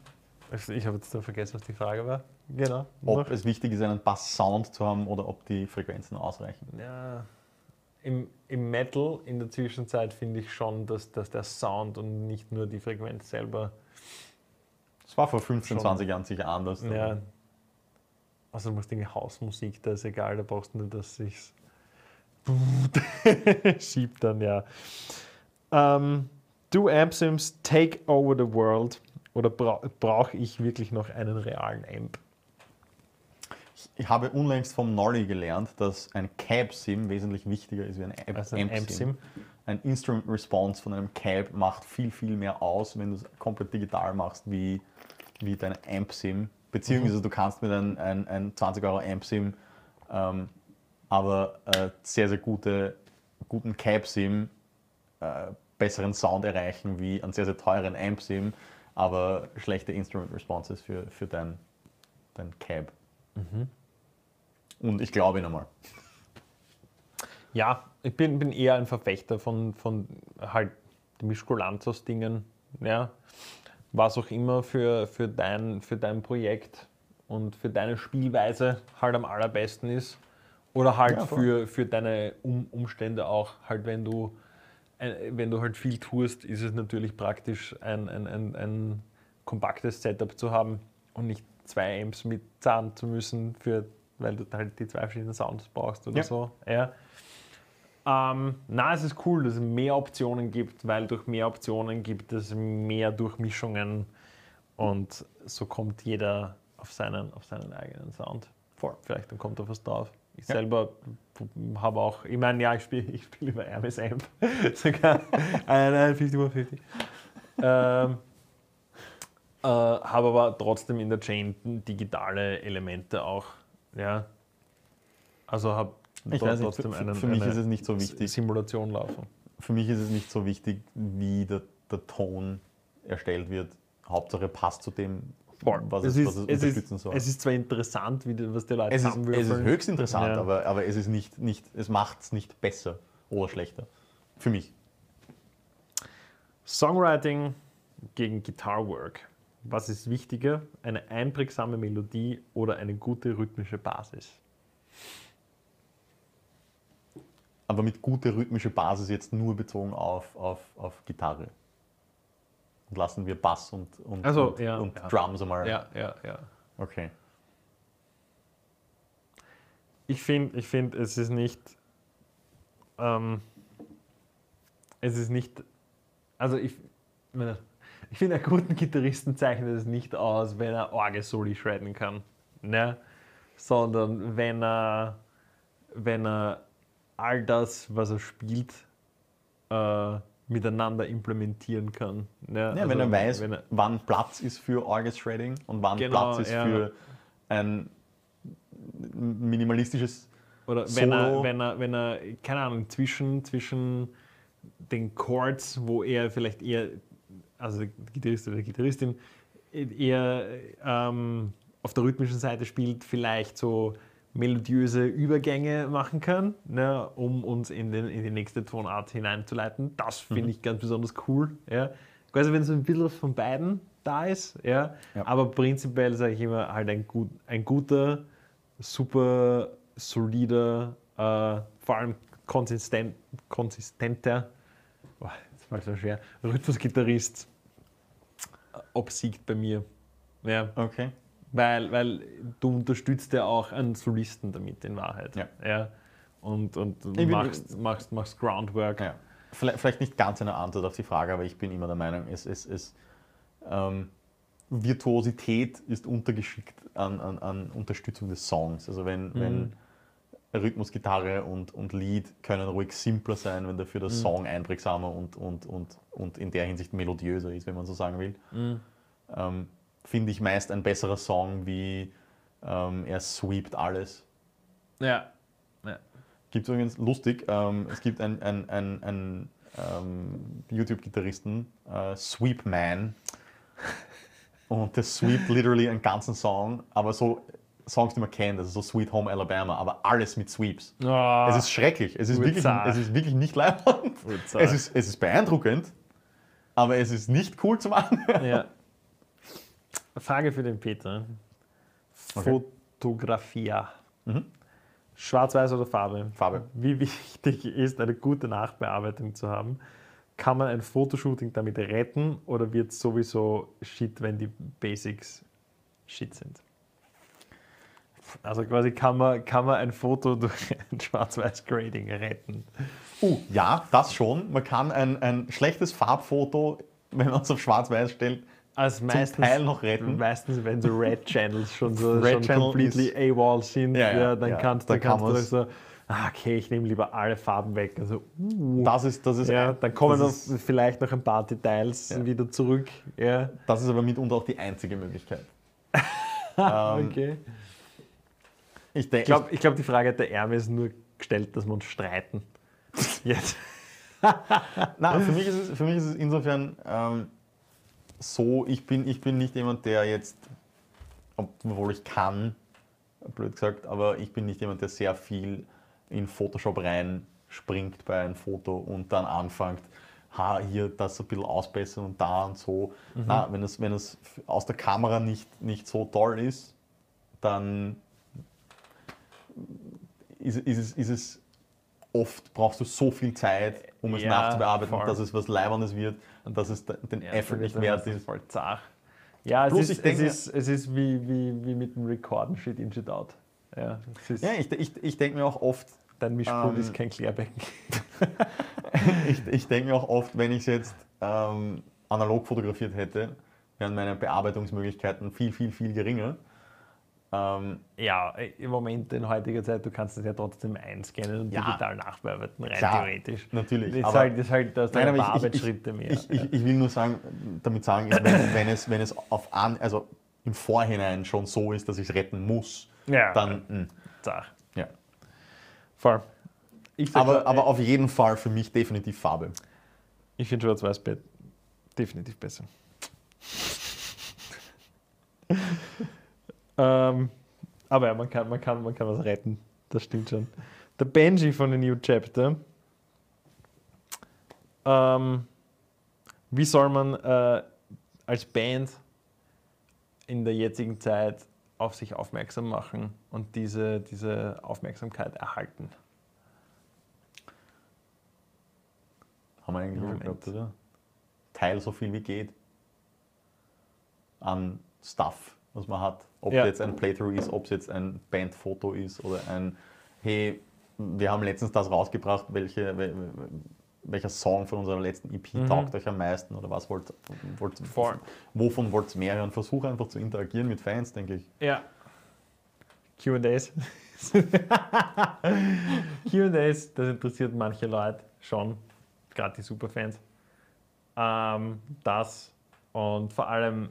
Ich, habe jetzt vergessen, was die Frage war. Genau. Ob Noch- es wichtig ist, einen Bass-Sound zu haben oder ob die Frequenzen ausreichen. Ja, im, im Metal in der Zwischenzeit finde ich schon, dass, dass der Sound und nicht nur die Frequenz selber. Das war vor 15, Schon. 20 Jahren sicher anders. Ja, also du musst irgendwie Hausmusik, da ist egal, da brauchst du nur, dass sich's [LAUGHS] schiebt dann, ja. Ähm, do Amp-Sims take over the world oder bra brauche ich wirklich noch einen realen Amp? Ich habe unlängst vom Nolly gelernt, dass ein Cab-Sim wesentlich wichtiger ist wie ein Amp- Also ein Amp-Sim. Amp-Sim. Ein Instrument Response von einem Cab macht viel, viel mehr aus, wenn du es komplett digital machst, wie, wie dein Amp-Sim. Beziehungsweise du kannst mit einem ein, ein 20 Euro Amp-Sim ähm, aber äh, sehr, sehr gute, guten Cab-Sim äh, besseren Sound erreichen wie einen sehr, sehr teuren Amp-Sim, aber schlechte Instrument Responses für, für dein, dein Cab. Und ich glaube ihn einmal. Ja, ich bin, bin eher ein Verfechter von, von halt Mischkulanzos-Dingen. Ja. Was auch immer für, für, dein, für dein Projekt und für deine Spielweise halt am allerbesten ist. Oder halt Ja, für, für deine um Umstände auch, halt wenn du, äh, wenn du halt viel tust, ist es natürlich praktisch, ein, ein, ein, ein kompaktes Setup zu haben und nicht zwei Amps mitzahlen zu müssen, für, weil du halt die zwei verschiedenen Sounds brauchst oder Ja. so. Ja. Ähm, na, es ist cool, dass es mehr Optionen gibt, weil durch mehr Optionen gibt es mehr Durchmischungen und so kommt jeder auf seinen, auf seinen eigenen Sound. Voll. Vielleicht dann kommt da was drauf. Ich Ja. selber habe auch, ich meine, ja, ich spiele [LAUGHS] ich spiel über Hermes Amp, [LAUGHS] sogar ein, ein 50 ähm, äh, habe aber trotzdem in der Chain digitale Elemente auch. Ja. Also habe Ich weiß nicht, für, für, für mich ist es nicht so wichtig. Simulation laufen. Für mich ist es nicht so wichtig, wie der, der Ton erstellt wird. Hauptsache passt zu dem, was es, es, was es ist, es, unterstützen ist, soll. es ist zwar interessant, wie, was die Leute Es ist, es ist höchst interessant, Ja. aber, aber es, ist nicht, nicht, es macht es nicht besser oder schlechter. Für mich. Songwriting gegen Guitarwork. Was ist wichtiger? Eine einprägsame Melodie oder eine gute rhythmische Basis? Aber mit guter rhythmischer Basis jetzt nur bezogen auf, auf, auf Gitarre. Und lassen wir Bass und, und, Also, und, ja, und ja. Drums einmal. Ja, ja, ja. Okay. Ich finde, ich find, es ist nicht. Ähm, es ist nicht. Also, ich. meine, Ich finde, einen guten Gitarristen zeichnet es nicht aus, wenn er Orgel-Soli shredden kann. Ne? Sondern wenn er, wenn er all das, was er spielt, äh, miteinander implementieren kann. Ne? Ja, Also, wenn er weiß, wenn er- wann Platz ist für Orgel-Shredding und wann Genau, Platz ist ja. für ein minimalistisches Oder wenn er, Solo. wenn er, wenn er, keine Ahnung, zwischen, zwischen den Chords, wo er vielleicht eher, also der Gitarrist oder die Gitarristin, eher ähm, auf der rhythmischen Seite spielt, vielleicht so melodiöse Übergänge machen kann, ne, um uns in, den, in die nächste Tonart hineinzuleiten. Das finde Mhm. ich ganz besonders cool. Ja. Quasi wenn so ein bisschen von beiden da ist. Ja. Ja. Aber prinzipiell sage ich immer, halt ein, gut, ein guter, super solider, äh, vor allem konsistent, konsistenter, oh, das war so schwer, Rhythmusgitarrist äh, obsiegt bei mir. Ja, Okay. weil, weil du unterstützt ja auch einen Solisten damit in Wahrheit. Ja. Und, und bin- machst, machst, machst Groundwork. Ja. Vielleicht, vielleicht nicht ganz eine Antwort auf die Frage, aber ich bin immer der Meinung, es, es, es, ähm, Virtuosität ist untergeschickt an, an, an Unterstützung des Songs. Also wenn, wenn Rhythmus, Gitarre und, und Lied können ruhig simpler sein, wenn dafür der Song einprägsamer und, und, und, und in der Hinsicht melodiöser ist, wenn man so sagen will. Ähm, Finde ich meist ein besserer Song, wie ähm, er sweept alles. Ja. ja. Gibt es übrigens lustig, ähm, es gibt einen ein, ein, ein, ähm, YouTube-Gitarristen, äh, Sweep Man. [LAUGHS] Und der sweept literally einen ganzen Song, aber so Songs, die man kennt, also so Sweet Home Alabama, aber alles mit Sweeps. Oh, Es ist schrecklich. Es ist, wirklich, es ist wirklich nicht leibend. Es ist, es ist beeindruckend, aber es ist nicht cool zum Anhören. ja. Frage für den Peter. Okay. Fotografia. Mhm. Schwarz-Weiß oder Farbe? Farbe. Wie wichtig ist, eine gute Nachbearbeitung zu haben? Kann man ein Fotoshooting damit retten oder wird es sowieso shit, wenn die Basics shit sind? Also quasi kann man, kann man ein Foto durch [LAUGHS] ein Schwarz-Weiß-Grading retten. Uh, ja, das schon. Man kann ein, ein schlechtes Farbfoto, wenn man es auf Schwarz-Weiß stellt, Also meistens, Teil noch retten. Meistens, wenn so Red Channels schon so [LAUGHS] Red schon Channel completely AWOL sind, Ja, ja, ja, dann ja, kannst, da dann kann kannst du man's- so, ah, okay, ich nehme lieber alle Farben weg. Also, uh, Das ist, das ist, ja, dann kommen noch ist, vielleicht noch ein paar Details wieder zurück. Ja, das ist aber mitunter auch die einzige Möglichkeit. [LAUGHS] Ähm, okay. Ich Ich glaube, glaub, die Frage der Ärmel ist nur gestellt, dass wir uns streiten. [LAUGHS] Jetzt. Na, für mich ist es, für mich ist es insofern ähm, so, ich bin, ich bin nicht jemand, der jetzt, obwohl ich kann, blöd gesagt, aber ich bin nicht jemand, der sehr viel in Photoshop rein springt bei einem Foto und dann anfängt, ha, hier das ein bisschen ausbessern und da und so. Na, wenn es, wenn es aus der Kamera nicht, nicht so toll ist, dann ist, ist, es, ist es oft, brauchst du so viel Zeit, um es Ja, nachzubearbeiten, voll. dass es was Leibendes wird und dass es de- den Effort nicht wert ist. Voll zart. Ja, es ist, denke- es ist, es ist wie, wie, wie mit dem Recorden Shit in, Shit out. Ja, ist, Ja, ich, ich, ich denke mir auch oft, dein Mischpult ähm, ist kein Klärbecken. [LAUGHS] ich, ich denke mir auch oft, wenn ich es jetzt ähm, analog fotografiert hätte, wären meine Bearbeitungsmöglichkeiten viel, viel, viel geringer. Ähm, Ja, im Moment in heutiger Zeit, du kannst es ja trotzdem einscannen und Ja. digital nachbearbeiten, rein Klar, theoretisch. natürlich, Das ist aber- halt, das ist halt, das Nein, ein paar ich- ich- Arbeitsschritte mehr. Ich, ich, ich will nur sagen, damit sagen, wenn, wenn, es, wenn es auf an, also im Vorhinein schon so ist, dass ich es retten muss, ja, dann mh, Zach. ja. Voll. Ich Aber, mal, aber auf jeden Fall für mich definitiv Farbe. Ich finde Schwarz-Weiß definitiv besser. [LAUGHS] ähm, aber ja, man kann, man, kann, man kann was retten. Das stimmt schon. Der Benji von The New Chapter. Ähm, wie soll man äh, als Band in der jetzigen Zeit auf sich aufmerksam machen und diese, diese Aufmerksamkeit erhalten? Haben wir eigentlich schon gehabt, oder? Teil so viel wie geht an Stuff, was man hat. Ob Ja. es jetzt ein Playthrough ist, ob es jetzt ein Bandfoto ist oder ein, hey, wir haben letztens das rausgebracht, welche, wel- welcher Song von unserer letzten EP Mhm. taugt euch am meisten oder was wollt, wollt Voll. wovon wollt ihr mehr hören? Versuche einfach zu interagieren mit Fans, denke ich. Ja. QAs. [LAUGHS] QAs, das interessiert manche Leute schon, gerade die Superfans. Ähm, das und vor allem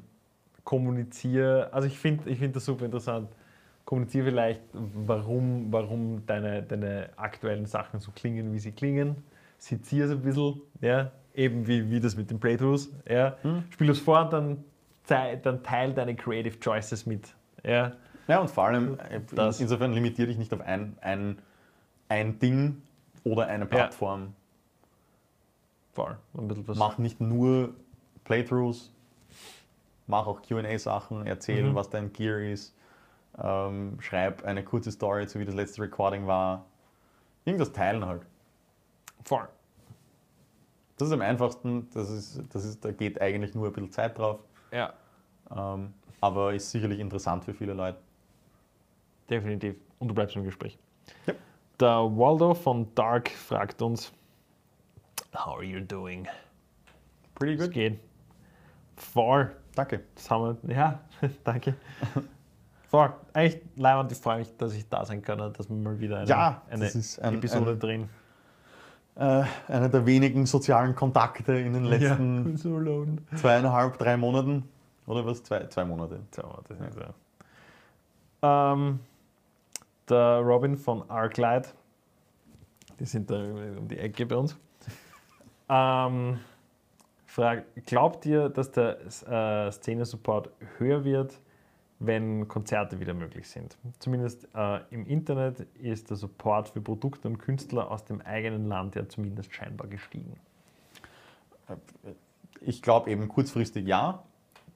kommuniziere, also ich finde ich find das super interessant. Kommuniziere vielleicht, warum, warum deine, deine aktuellen Sachen so klingen, wie sie klingen. Seziere es ein bisschen, ja, eben wie, wie das mit den Playthroughs. Ja. Spiel es vor und dann, dann teil deine Creative Choices mit. Ja. Ja, und vor allem, äh, Das- insofern limitiere dich nicht auf ein, ein, ein Ding oder eine Plattform. Voll. Ein bisschen was. Mach nicht nur Playthroughs, mach auch QA-Sachen, erzähl, Mhm. was dein Gear ist, ähm, schreib eine kurze Story, so wie das letzte Recording war. Irgendwas teilen halt. Voll. Das ist am einfachsten, das ist, das ist, da geht eigentlich nur ein bisschen Zeit drauf, Ja, ähm, aber ist sicherlich interessant für viele Leute. definitiv. Und du bleibst im Gespräch. Ja. Der Waldo von Dark fragt uns: How are you doing? Pretty Es good. geht. Voll. Danke. Das haben wir. Ja, [LAUGHS] danke. Voll. Eigentlich leibend, ich freue mich, dass ich da sein kann dass wir mal wieder eine, Ja, eine ein- Episode ein- drehen. Äh, einer der wenigen sozialen Kontakte in den letzten ja, [LAUGHS] so zweieinhalb, drei Monaten. Oder was? Zwei, zwei Monate. So, das ist ja. ähm, der Robin von Arclight, die sind da um die Ecke bei uns, [LAUGHS] ähm, fragt, glaubt ihr, dass der äh, Szene-Support höher wird, wenn Konzerte wieder möglich sind. Zumindest äh, im Internet ist der Support für Produkte und Künstler aus dem eigenen Land ja zumindest scheinbar gestiegen. Ich glaube eben kurzfristig ja.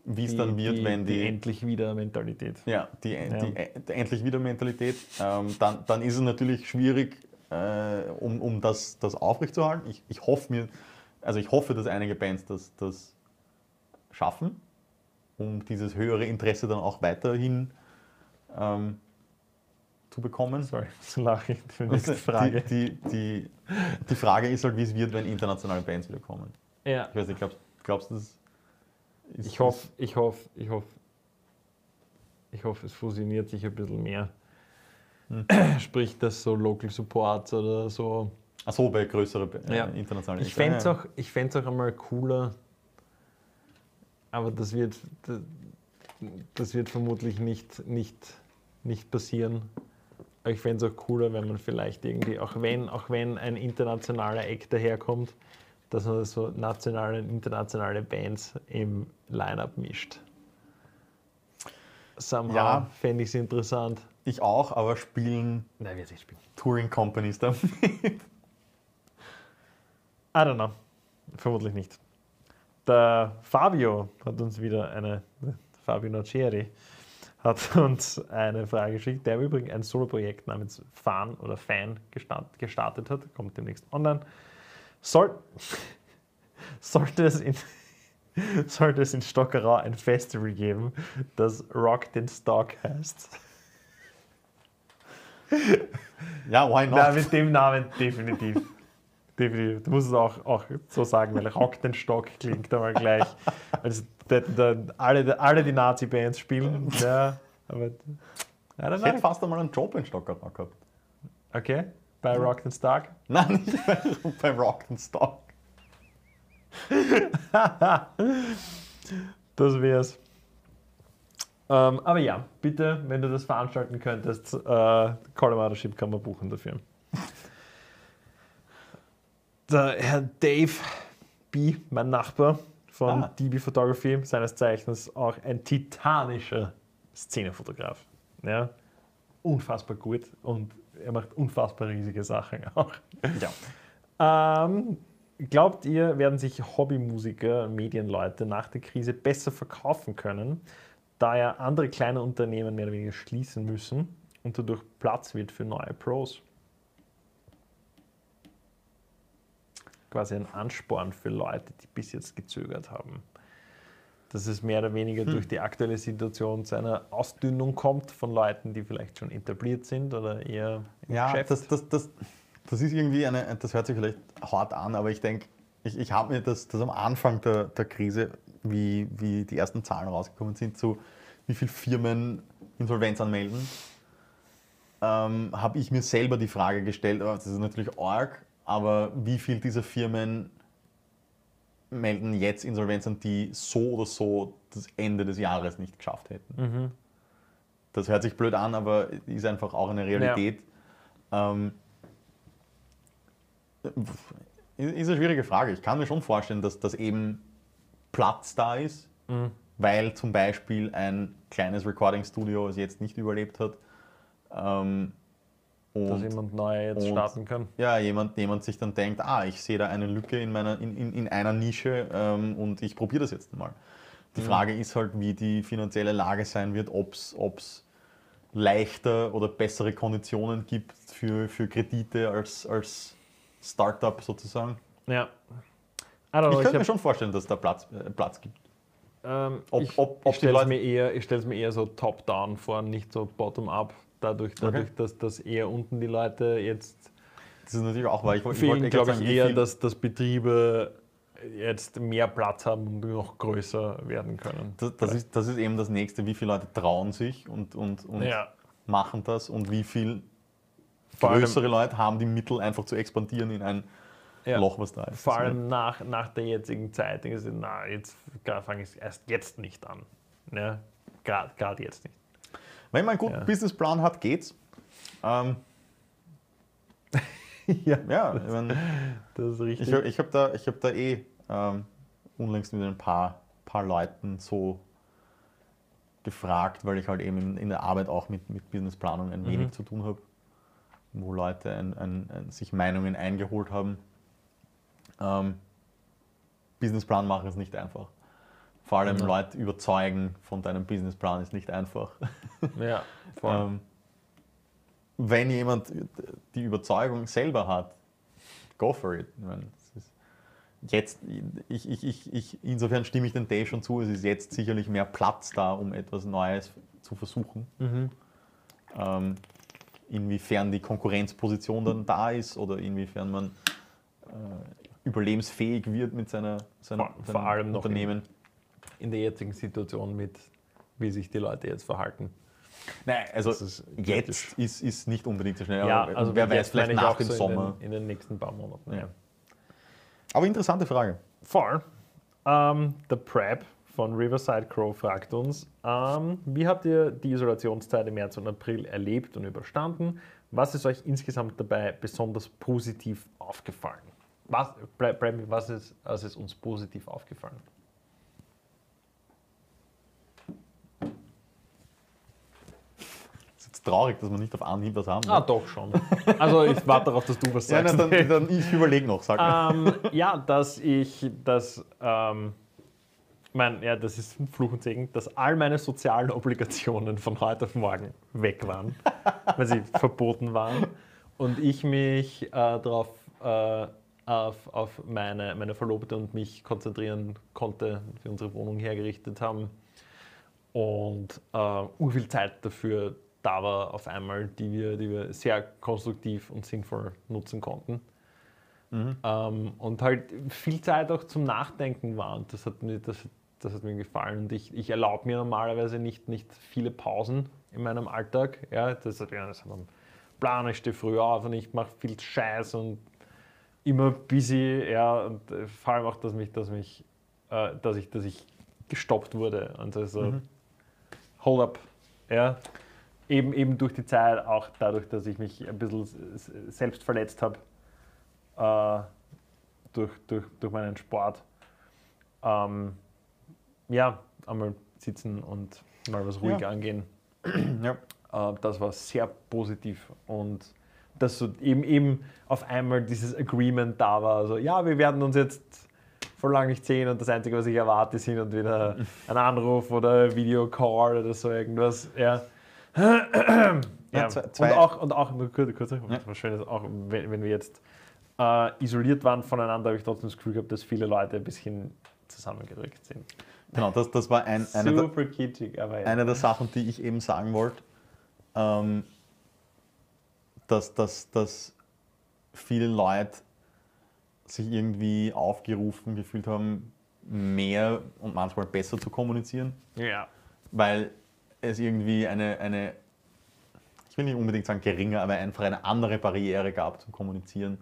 Wie es dann wird, die, wenn die, die endlich wieder Mentalität. ja, die, die, die endlich wieder Mentalität, ähm, dann, dann ist es natürlich schwierig, äh, um, um das, das aufrechtzuerhalten. Ich, ich hoffe mir, also ich hoffe, dass einige Bands das, das schaffen, um dieses höhere Interesse dann auch weiterhin ähm, zu bekommen. Sorry, [LAUGHS] so lache ich für die nächste [LAUGHS] Frage. Die, die, die, die Frage ist halt, wie es wird, wenn internationale Bands wieder kommen. Ja, Ich weiß nicht, glaubst, glaubst du, das ist, ich hoffe, ich hoffe, ich hoffe, ich hoffe, es fusioniert sich ein bisschen mehr. Hm. [CLEARS THROAT] Sprich, dass so Local Supports oder so. Ach so, bei größeren äh, Ja. internationalen Ich fände es auch, ich auch einmal cooler, aber das wird, das, das wird vermutlich nicht, nicht, nicht passieren. Aber ich fände es auch cooler, wenn man vielleicht irgendwie, auch wenn, auch wenn ein internationaler Act daherkommt, dass man so nationale und internationale Bands im Line-Up mischt. Somehow Ja. fände ich es interessant. Ich auch, aber spielen Nein, wir nicht spielen. Touring Companies damit. I don't know. Vermutlich nicht. Der Fabio hat uns wieder eine, Fabio Noceri hat uns eine Frage geschickt, der im Übrigen ein Solo-Projekt namens Fan oder Fan gestartet, hat, kommt demnächst online. Soll, [LAUGHS] sollte, es in, [LAUGHS] sollte es in Stockerau ein Festival geben, das Rock den Stock heißt. ja, why not? Nein, mit dem Namen definitiv. Definitiv. Du musst es auch, auch so sagen, weil Rock den Stock [LAUGHS] klingt aber gleich. Also, da, da, alle, alle die Nazi-Bands spielen. Ja, aber. Ich hätte fast einmal einen Job in Stockerau gehabt. Okay, bei Rock den Stock. Nein, nicht bei, bei Rock and Stock. [LAUGHS] Das wär's. Ähm, aber ja, bitte, wenn du das veranstalten könntest, äh, Colorado Ship kann man buchen dafür. Der Herr Dave B., mein Nachbar von Ah. DB Photography, seines Zeichens auch ein titanischer Szenefotograf. Ja? Unfassbar gut und er macht unfassbar riesige Sachen auch. Ja. Ähm, glaubt ihr, werden sich Hobbymusiker, Medienleute nach der Krise besser verkaufen können, da ja andere kleine Unternehmen mehr oder weniger schließen müssen und dadurch Platz wird für neue Pros? Quasi ein Ansporn für Leute, die bis jetzt gezögert haben. Dass es mehr oder weniger Hm. durch die aktuelle Situation zu einer Ausdünnung kommt von Leuten, die vielleicht schon etabliert sind oder eher im Ja, Geschäft. das, das, das, das ist irgendwie eine, das hört sich vielleicht hart an, aber ich denke, ich, ich habe mir das, das am Anfang der, der Krise, wie, wie die ersten Zahlen rausgekommen sind, zu wie viele Firmen Insolvenz anmelden, ähm, habe ich mir selber die Frage gestellt, oh, das ist natürlich arg, aber wie viele dieser Firmen melden jetzt Insolvenz an, die so oder so das Ende des Jahres nicht geschafft hätten? Mhm. Das hört sich blöd an, aber ist einfach auch eine Realität. Ähm, ist eine schwierige Frage. Ich kann mir schon vorstellen, dass, dass eben Platz da ist, Mhm. weil zum Beispiel ein kleines Recording-Studio es jetzt nicht überlebt hat. Ähm, dass und jemand neu jetzt starten kann. ja, jemand, jemand sich dann denkt, ah, ich sehe da eine Lücke in, meiner, in, in, in einer Nische ähm, und ich probiere das jetzt mal. Die Mhm. Frage ist halt, wie die finanzielle Lage sein wird, ob es leichter oder bessere Konditionen gibt für, für Kredite als, als Startup sozusagen. Ja. Know, Ich ich, könnte mir hab, schon vorstellen, dass da Platz, äh, Platz gibt. ähm, ob- ich, ob- ob ich stelle es mir, eher- ich mir eher so top-down vor, nicht so bottom-up. Dadurch, dadurch Okay. dass, dass eher unten die Leute jetzt Das ist natürlich auch wahr. Ich, wollte- glaube ich, eher, dass, dass Betriebe jetzt mehr Platz haben und noch größer werden können. das, das, ist, das ist eben das Nächste, wie viele Leute trauen sich und, und, und ja. machen das und wie viel Vor allem- größere Leute haben die Mittel, einfach zu expandieren in ein Ja. Loch, was da ist. Vor allem nach, nach der jetzigen Zeit denke ich, na, jetzt fange ich erst jetzt nicht an. Ja? Gerade jetzt nicht. Wenn man einen guten Ja. Businessplan hat, geht's. Ähm, [LAUGHS] ja, ja, ich, mein, das ist richtig. ich, ich habe da, ich hab da eh ähm, unlängst mit ein paar, paar Leuten so gefragt, weil ich halt eben in, in der Arbeit auch mit, mit Businessplanung ein wenig Mhm. zu tun habe, wo Leute ein, ein, ein, sich Meinungen eingeholt haben. Ähm, Businessplan machen ist nicht einfach. Vor allem Ja. Leute überzeugen von deinem Businessplan ist nicht einfach. [LAUGHS] Ja, voll. Ähm, wenn jemand die Überzeugung selber hat, go for it. Ich meine, ist jetzt, ich, ich, ich, ich, insofern stimme ich den Dave schon zu, es ist jetzt sicherlich mehr Platz da, um etwas Neues zu versuchen. mhm. Ähm, inwiefern die Konkurrenzposition dann da ist oder inwiefern man äh, überlebensfähig wird mit seiner, seiner, Vor- seinem vor allem noch Unternehmen. In der jetzigen Situation mit, wie sich die Leute jetzt verhalten. Nein, also ist jetzt ist, ist nicht unbedingt so schnell, Ja, also wer weiß, vielleicht nach auch dem so Sommer. In den, in den nächsten paar Monaten. Ja. Aber interessante Frage. Voll. Ähm, der Prep von Riverside Crow fragt uns, ähm, wie habt ihr die Isolationszeit im März und April erlebt und überstanden? Was ist euch insgesamt dabei besonders positiv aufgefallen? Was, was, ist, was ist uns positiv aufgefallen? Es ist jetzt traurig, dass wir nicht auf Anhieb was haben. Ah, doch schon. Also ich warte darauf, dass du was [LAUGHS] ja, sagst. na, dann, dann ich überlege noch, sag mal. ähm, ja, dass ich, dass, ähm, mein, ja, das ist Fluch und Segen, dass all meine sozialen Obligationen von heute auf morgen weg waren, [LAUGHS] weil sie verboten waren und ich mich äh, darauf äh, auf, auf meine, meine Verlobte und mich konzentrieren konnte, wir unsere Wohnung hergerichtet haben und äh, urviel Zeit dafür da war auf einmal, die wir, die wir sehr konstruktiv und sinnvoll nutzen konnten. Ähm, und halt viel Zeit auch zum Nachdenken war. Und das hat mir, das, das hat mir gefallen. Und ich, ich erlaube mir normalerweise nicht, nicht viele Pausen in meinem Alltag. Ja, das ja das hat einen Plan, ich stehe früh auf und ich mache viel Scheiß und immer busy. Ja, und äh, vor allem auch, dass mich, dass mich, äh, dass ich, dass ich gestoppt wurde. Und also, hold up. Ja. Eben, eben durch die Zeit, auch dadurch, dass ich mich ein bisschen selbst verletzt habe äh, durch, durch, durch meinen Sport. Ähm, ja, einmal sitzen und mal was ruhig Ja. angehen. [CLEARS THROAT] Ja. Äh, das war sehr positiv und dass so eben, eben auf einmal dieses Agreement da war. Also, ja, wir werden uns jetzt vor lang nicht sehen und das Einzige, was ich erwarte, sind und wieder [LAUGHS] ein Anruf oder Videocall oder so irgendwas. Ja. [CLEARS THROAT] ja. zwei- zwei- Und auch, und auch nur kurz, kurz Ja. was Schönes, auch wenn, wenn wir jetzt äh, isoliert waren voneinander, habe ich trotzdem das Gefühl gehabt, dass viele Leute ein bisschen zusammengedrückt sind. Genau, das, das war ein, eine, der, Super kitschig, aber ja. eine der Sachen, die ich eben sagen wollte. Ähm, dass, dass, dass viele Leute sich irgendwie aufgerufen gefühlt haben, mehr und manchmal besser zu kommunizieren. ja. weil es irgendwie eine, eine, ich will nicht unbedingt sagen geringer, aber einfach eine andere Barriere gab zum Kommunizieren.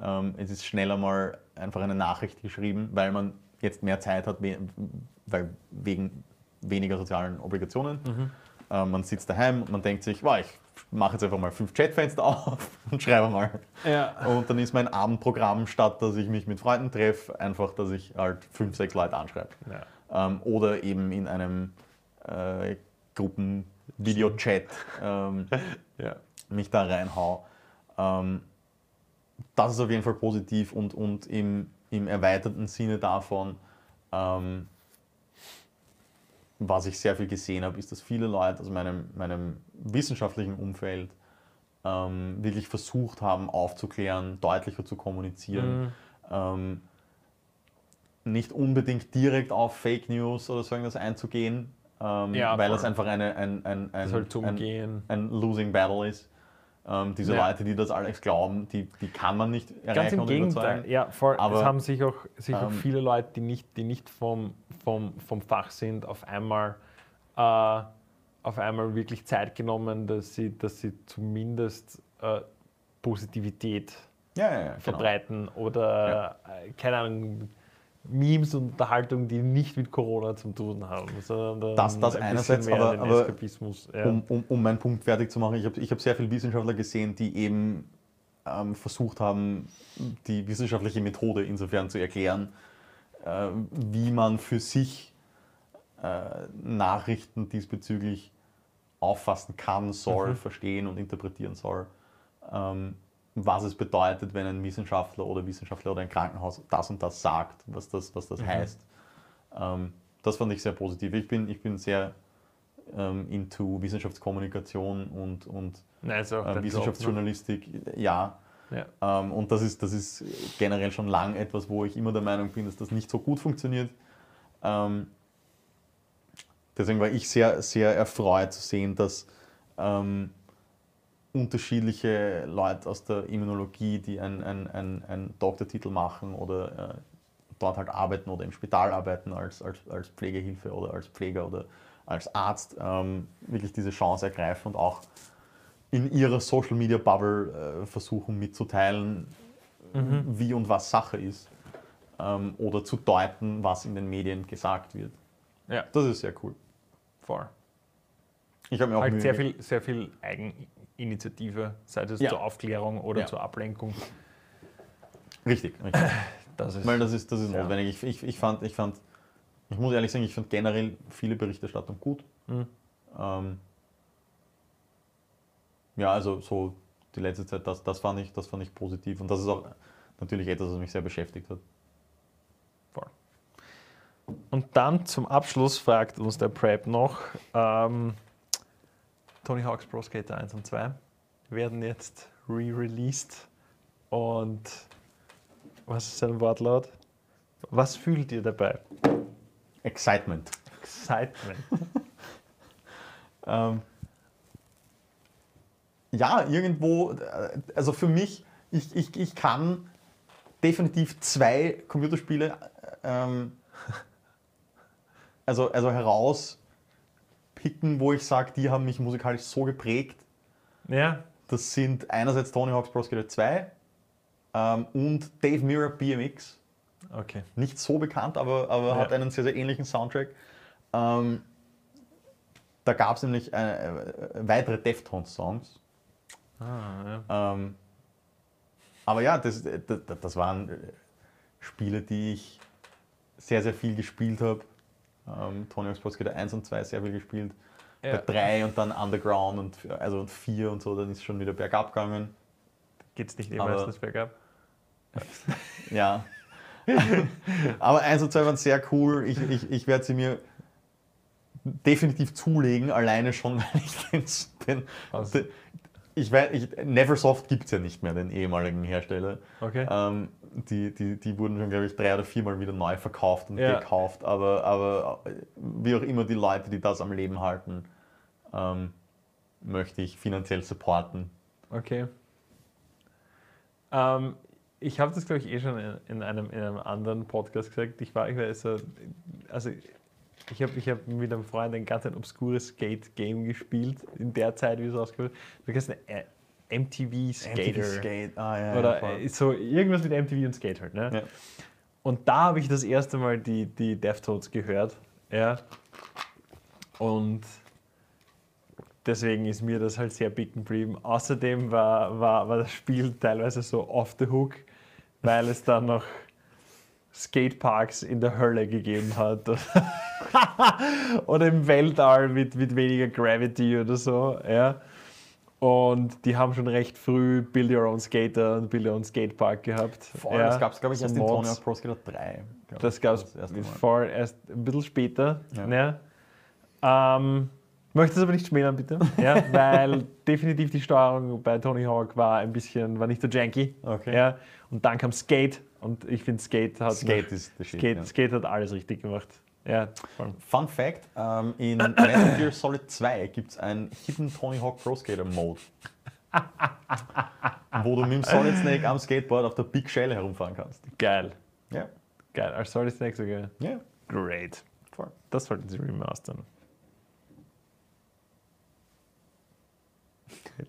Ähm, es ist schneller mal einfach eine Nachricht geschrieben, weil man jetzt mehr Zeit hat, we weil wegen weniger sozialen Obligationen. Ähm, man sitzt daheim und man denkt sich, wow, ich mache jetzt einfach mal fünf Chatfenster [LAUGHS] auf und schreibe mal. Ja. Und dann ist mein Abendprogramm, statt dass ich mich mit Freunden treffe, einfach, dass ich halt fünf, sechs Leute anschreibe Ja. ähm, oder eben in einem äh, Gruppen-Video-Chat ähm, [LAUGHS] Ja. mich da reinhau. Ähm, das ist auf jeden Fall positiv und, und im, im erweiterten Sinne davon, ähm, was ich sehr viel gesehen habe, ist, dass viele Leute aus meinem, meinem wissenschaftlichen Umfeld ähm, wirklich versucht haben, aufzuklären, deutlicher zu kommunizieren. Mhm. Ähm, nicht unbedingt direkt auf Fake News oder so irgendwas einzugehen, ähm, Ja, weil voll. das einfach eine, ein, ein, ein, halt ein, ein Losing Battle ist. Ähm, diese Ja. Leute, die das alles glauben, die, die kann man nicht erreichen Ganz im und Gegenteil. überzeugen. Ja, voll. Aber, es haben sich auch, sich auch ähm, viele Leute, die nicht, die nicht vom, vom, vom Fach sind, auf einmal, äh, auf einmal wirklich Zeit genommen, dass sie, dass sie zumindest äh, Positivität Ja, ja, ja, genau. verbreiten oder, äh, keine Ahnung, Memes und Unterhaltung, die nicht mit Corona zu tun haben, sondern Das- das ein einerseits, aber- aber. Ja. um, um, um meinen Punkt fertig zu machen, ich habe ich hab sehr viele Wissenschaftler gesehen, die eben ähm, versucht haben, die wissenschaftliche Methode insofern zu erklären, äh, wie man für sich äh, Nachrichten diesbezüglich auffassen kann, soll, Mhm. verstehen und interpretieren soll. Ähm, was es bedeutet, wenn ein Wissenschaftler oder Wissenschaftler oder ein Krankenhaus das und das sagt, was das, was das Mhm. heißt. Ähm, das fand ich sehr positiv. Ich bin, ich bin sehr ähm, into Wissenschaftskommunikation und, und Nein, äh, Wissenschaftsjournalistik, ja. Job, ne? Ja. Ähm, und das ist, das ist generell schon lang etwas, wo ich immer der Meinung bin, dass das nicht so gut funktioniert. Ähm, deswegen war ich sehr, sehr erfreut zu sehen, dass ähm, unterschiedliche Leute aus der Immunologie, die einen ein, ein, Doktortitel machen oder äh, dort halt arbeiten oder im Spital arbeiten als, als, als Pflegehilfe oder als Pfleger oder als Arzt, ähm, wirklich diese Chance ergreifen und auch in ihrer Social Media Bubble äh, versuchen mitzuteilen, wie und was Sache ist. Ähm, oder zu deuten, was in den Medien gesagt wird. ja, Das ist sehr cool. voll. Ich habe mir auch Halt Mühe sehr viel, sehr viel Eigeninitiative, sei es Ja. zur Aufklärung oder Ja. zur Ablenkung. Richtig, richtig. [LAUGHS] Das ist Weil das ist, das ist Ja. notwendig. Ich, ich, ich, fand, ich fand, ich muss ehrlich sagen, ich fand generell viele Berichterstattung gut. Mhm. Ähm, ja, also so die letzte Zeit, das, das, fand ich, das fand ich positiv. Und das ist auch natürlich etwas, was mich sehr beschäftigt hat. Voll. Und dann zum Abschluss fragt uns der Prep noch, ähm, Tony Hawk's Pro Skater 1 und 2 werden jetzt re-released und was ist sein Wortlaut? Was fühlt ihr dabei? Excitement. Excitement. [LAUGHS] Ähm, ja, irgendwo, äh, also für mich, ich, ich, ich kann definitiv zwei Computerspiele äh, ähm, [LAUGHS] also, also herauspicken, wo ich sage, die haben mich musikalisch so geprägt. ja, Das sind einerseits Tony Hawk's Pro Skater 2 ähm, und Dave Mirra BMX. okay. Nicht so bekannt, aber, aber Ja. hat einen sehr, sehr ähnlichen Soundtrack. Ähm, da gab es nämlich äh, äh, weitere Deftones-Songs. Ah, ja. Ähm, aber ja, das, das, das waren äh, Spiele, die ich sehr, sehr viel gespielt habe. Ähm, Tony Hawk's Pro Skater 1 und 2 sehr viel gespielt. Ja. Bei 3 und dann Underground und also und 4 und so, dann ist es schon wieder bergab gegangen. Geht's nicht immer Aber- meistens bergab? [LAUGHS] Ja. [LAUGHS] Aber 1 und 2 waren sehr cool. Ich, ich, ich werde sie mir definitiv zulegen, alleine schon, [LAUGHS] weil ich den. den, den ich weiß, ich, Neversoft gibt es ja nicht mehr, den ehemaligen Hersteller. Okay. Ähm, die, die, die wurden schon, glaube ich, drei oder viermal wieder neu verkauft und Ja. gekauft. Aber, aber wie auch immer die Leute, die das am Leben halten, ähm, möchte ich finanziell supporten. Okay. Ähm, ich habe das, glaube ich, eh schon in, in, einem, in einem anderen Podcast gesagt. Ich war, ich war so, also ich habe ich hab mit einem Freund ein ganz ein obskures Skate-Game gespielt, in der Zeit, wie es. Du eine äh, MTV Skater. Skate. Ah, ja, ja, Oder voll. äh, so irgendwas mit MTV und Skate halt. Ne? Ja. Und da habe ich das erste Mal die, die Deftones gehört. Ja. Und deswegen ist mir das halt sehr big geblieben. Außerdem war, war, war das Spiel teilweise so off the hook, weil es dann noch Skateparks in der Hölle gegeben hat. [LAUGHS] oder im Weltall mit, mit weniger Gravity oder so. Ja. Und die haben schon recht früh Build Your Own Skater und Build Your Own Skatepark gehabt. Voll, ja. das gab es, glaube ich, So erst in Mods. Tony Hawk's Pro Skater 3. glaub Das gab es erst ein bisschen später. Ja. Ja. Ähm, möchte es aber nicht schmälern, bitte. Ja, [LAUGHS] weil definitiv die Steuerung bei Tony Hawk war ein bisschen, war nicht so janky. Okay. Ja. Und dann kam Skate und ich finde Skate hat Skate ist der Shit. Skate, ja. Skate hat alles richtig gemacht. Ja, voll. Fun Fact: ähm, In Metal Gear Solid 2 gibt es einen Hidden Tony Hawk Pro Skater Mode. wo du mit dem Solid Snake am Skateboard auf der Big Shell herumfahren kannst. geil. Ja. Geil. Als Solid Snake sogar. Ja, Great. voll. Das sollten sie remastern.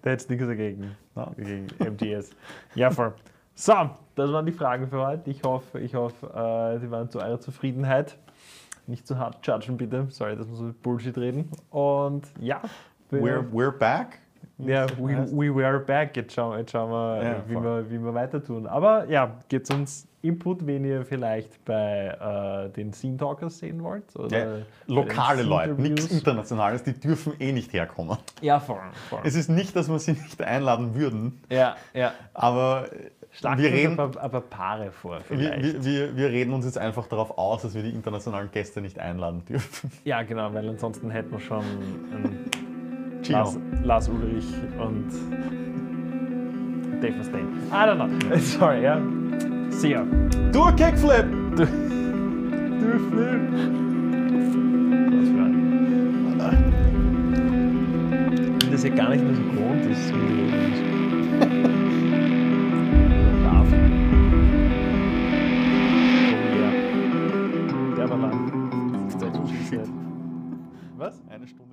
Da hätte nichts dagegen. Ja. Gegen MTS. Ja, voll. So, das waren die Fragen für heute. Ich hoffe, ich hoffe, äh, sie waren zu eurer Zufriedenheit. Nicht zu hart judgen, bitte. Sorry, dass wir so Bullshit reden. Und ja, We're, we're back. Ja, we, we were back. Jetzt schauen, jetzt schauen wir, Ja, wie, voll. wir, wie wir weiter tun. Aber ja, gebt uns Input, wen ihr vielleicht bei äh, den Scene Talkers sehen wollt. Oder Ja, lokale Leute, nichts. Internationales, die dürfen eh nicht herkommen. Ja, voll. voll. Es ist nicht, dass wir sie nicht einladen würden, ja, ja. aber Schlag wir reden, ein paar Paare vor, vielleicht. wir, wir, wir reden uns jetzt einfach darauf aus, dass wir die internationalen Gäste nicht einladen dürfen. [LAUGHS] ja, genau, weil ansonsten hätten wir schon. Lars, Lars Ulrich und Dave Mustaine. I don't know. [LAUGHS] Sorry, ja. See ya. Du Kickflip! Du Flip. Was für ein. Ich bin das ja gar nicht mehr so gewohnt, ist. Was? Eine Stunde 20.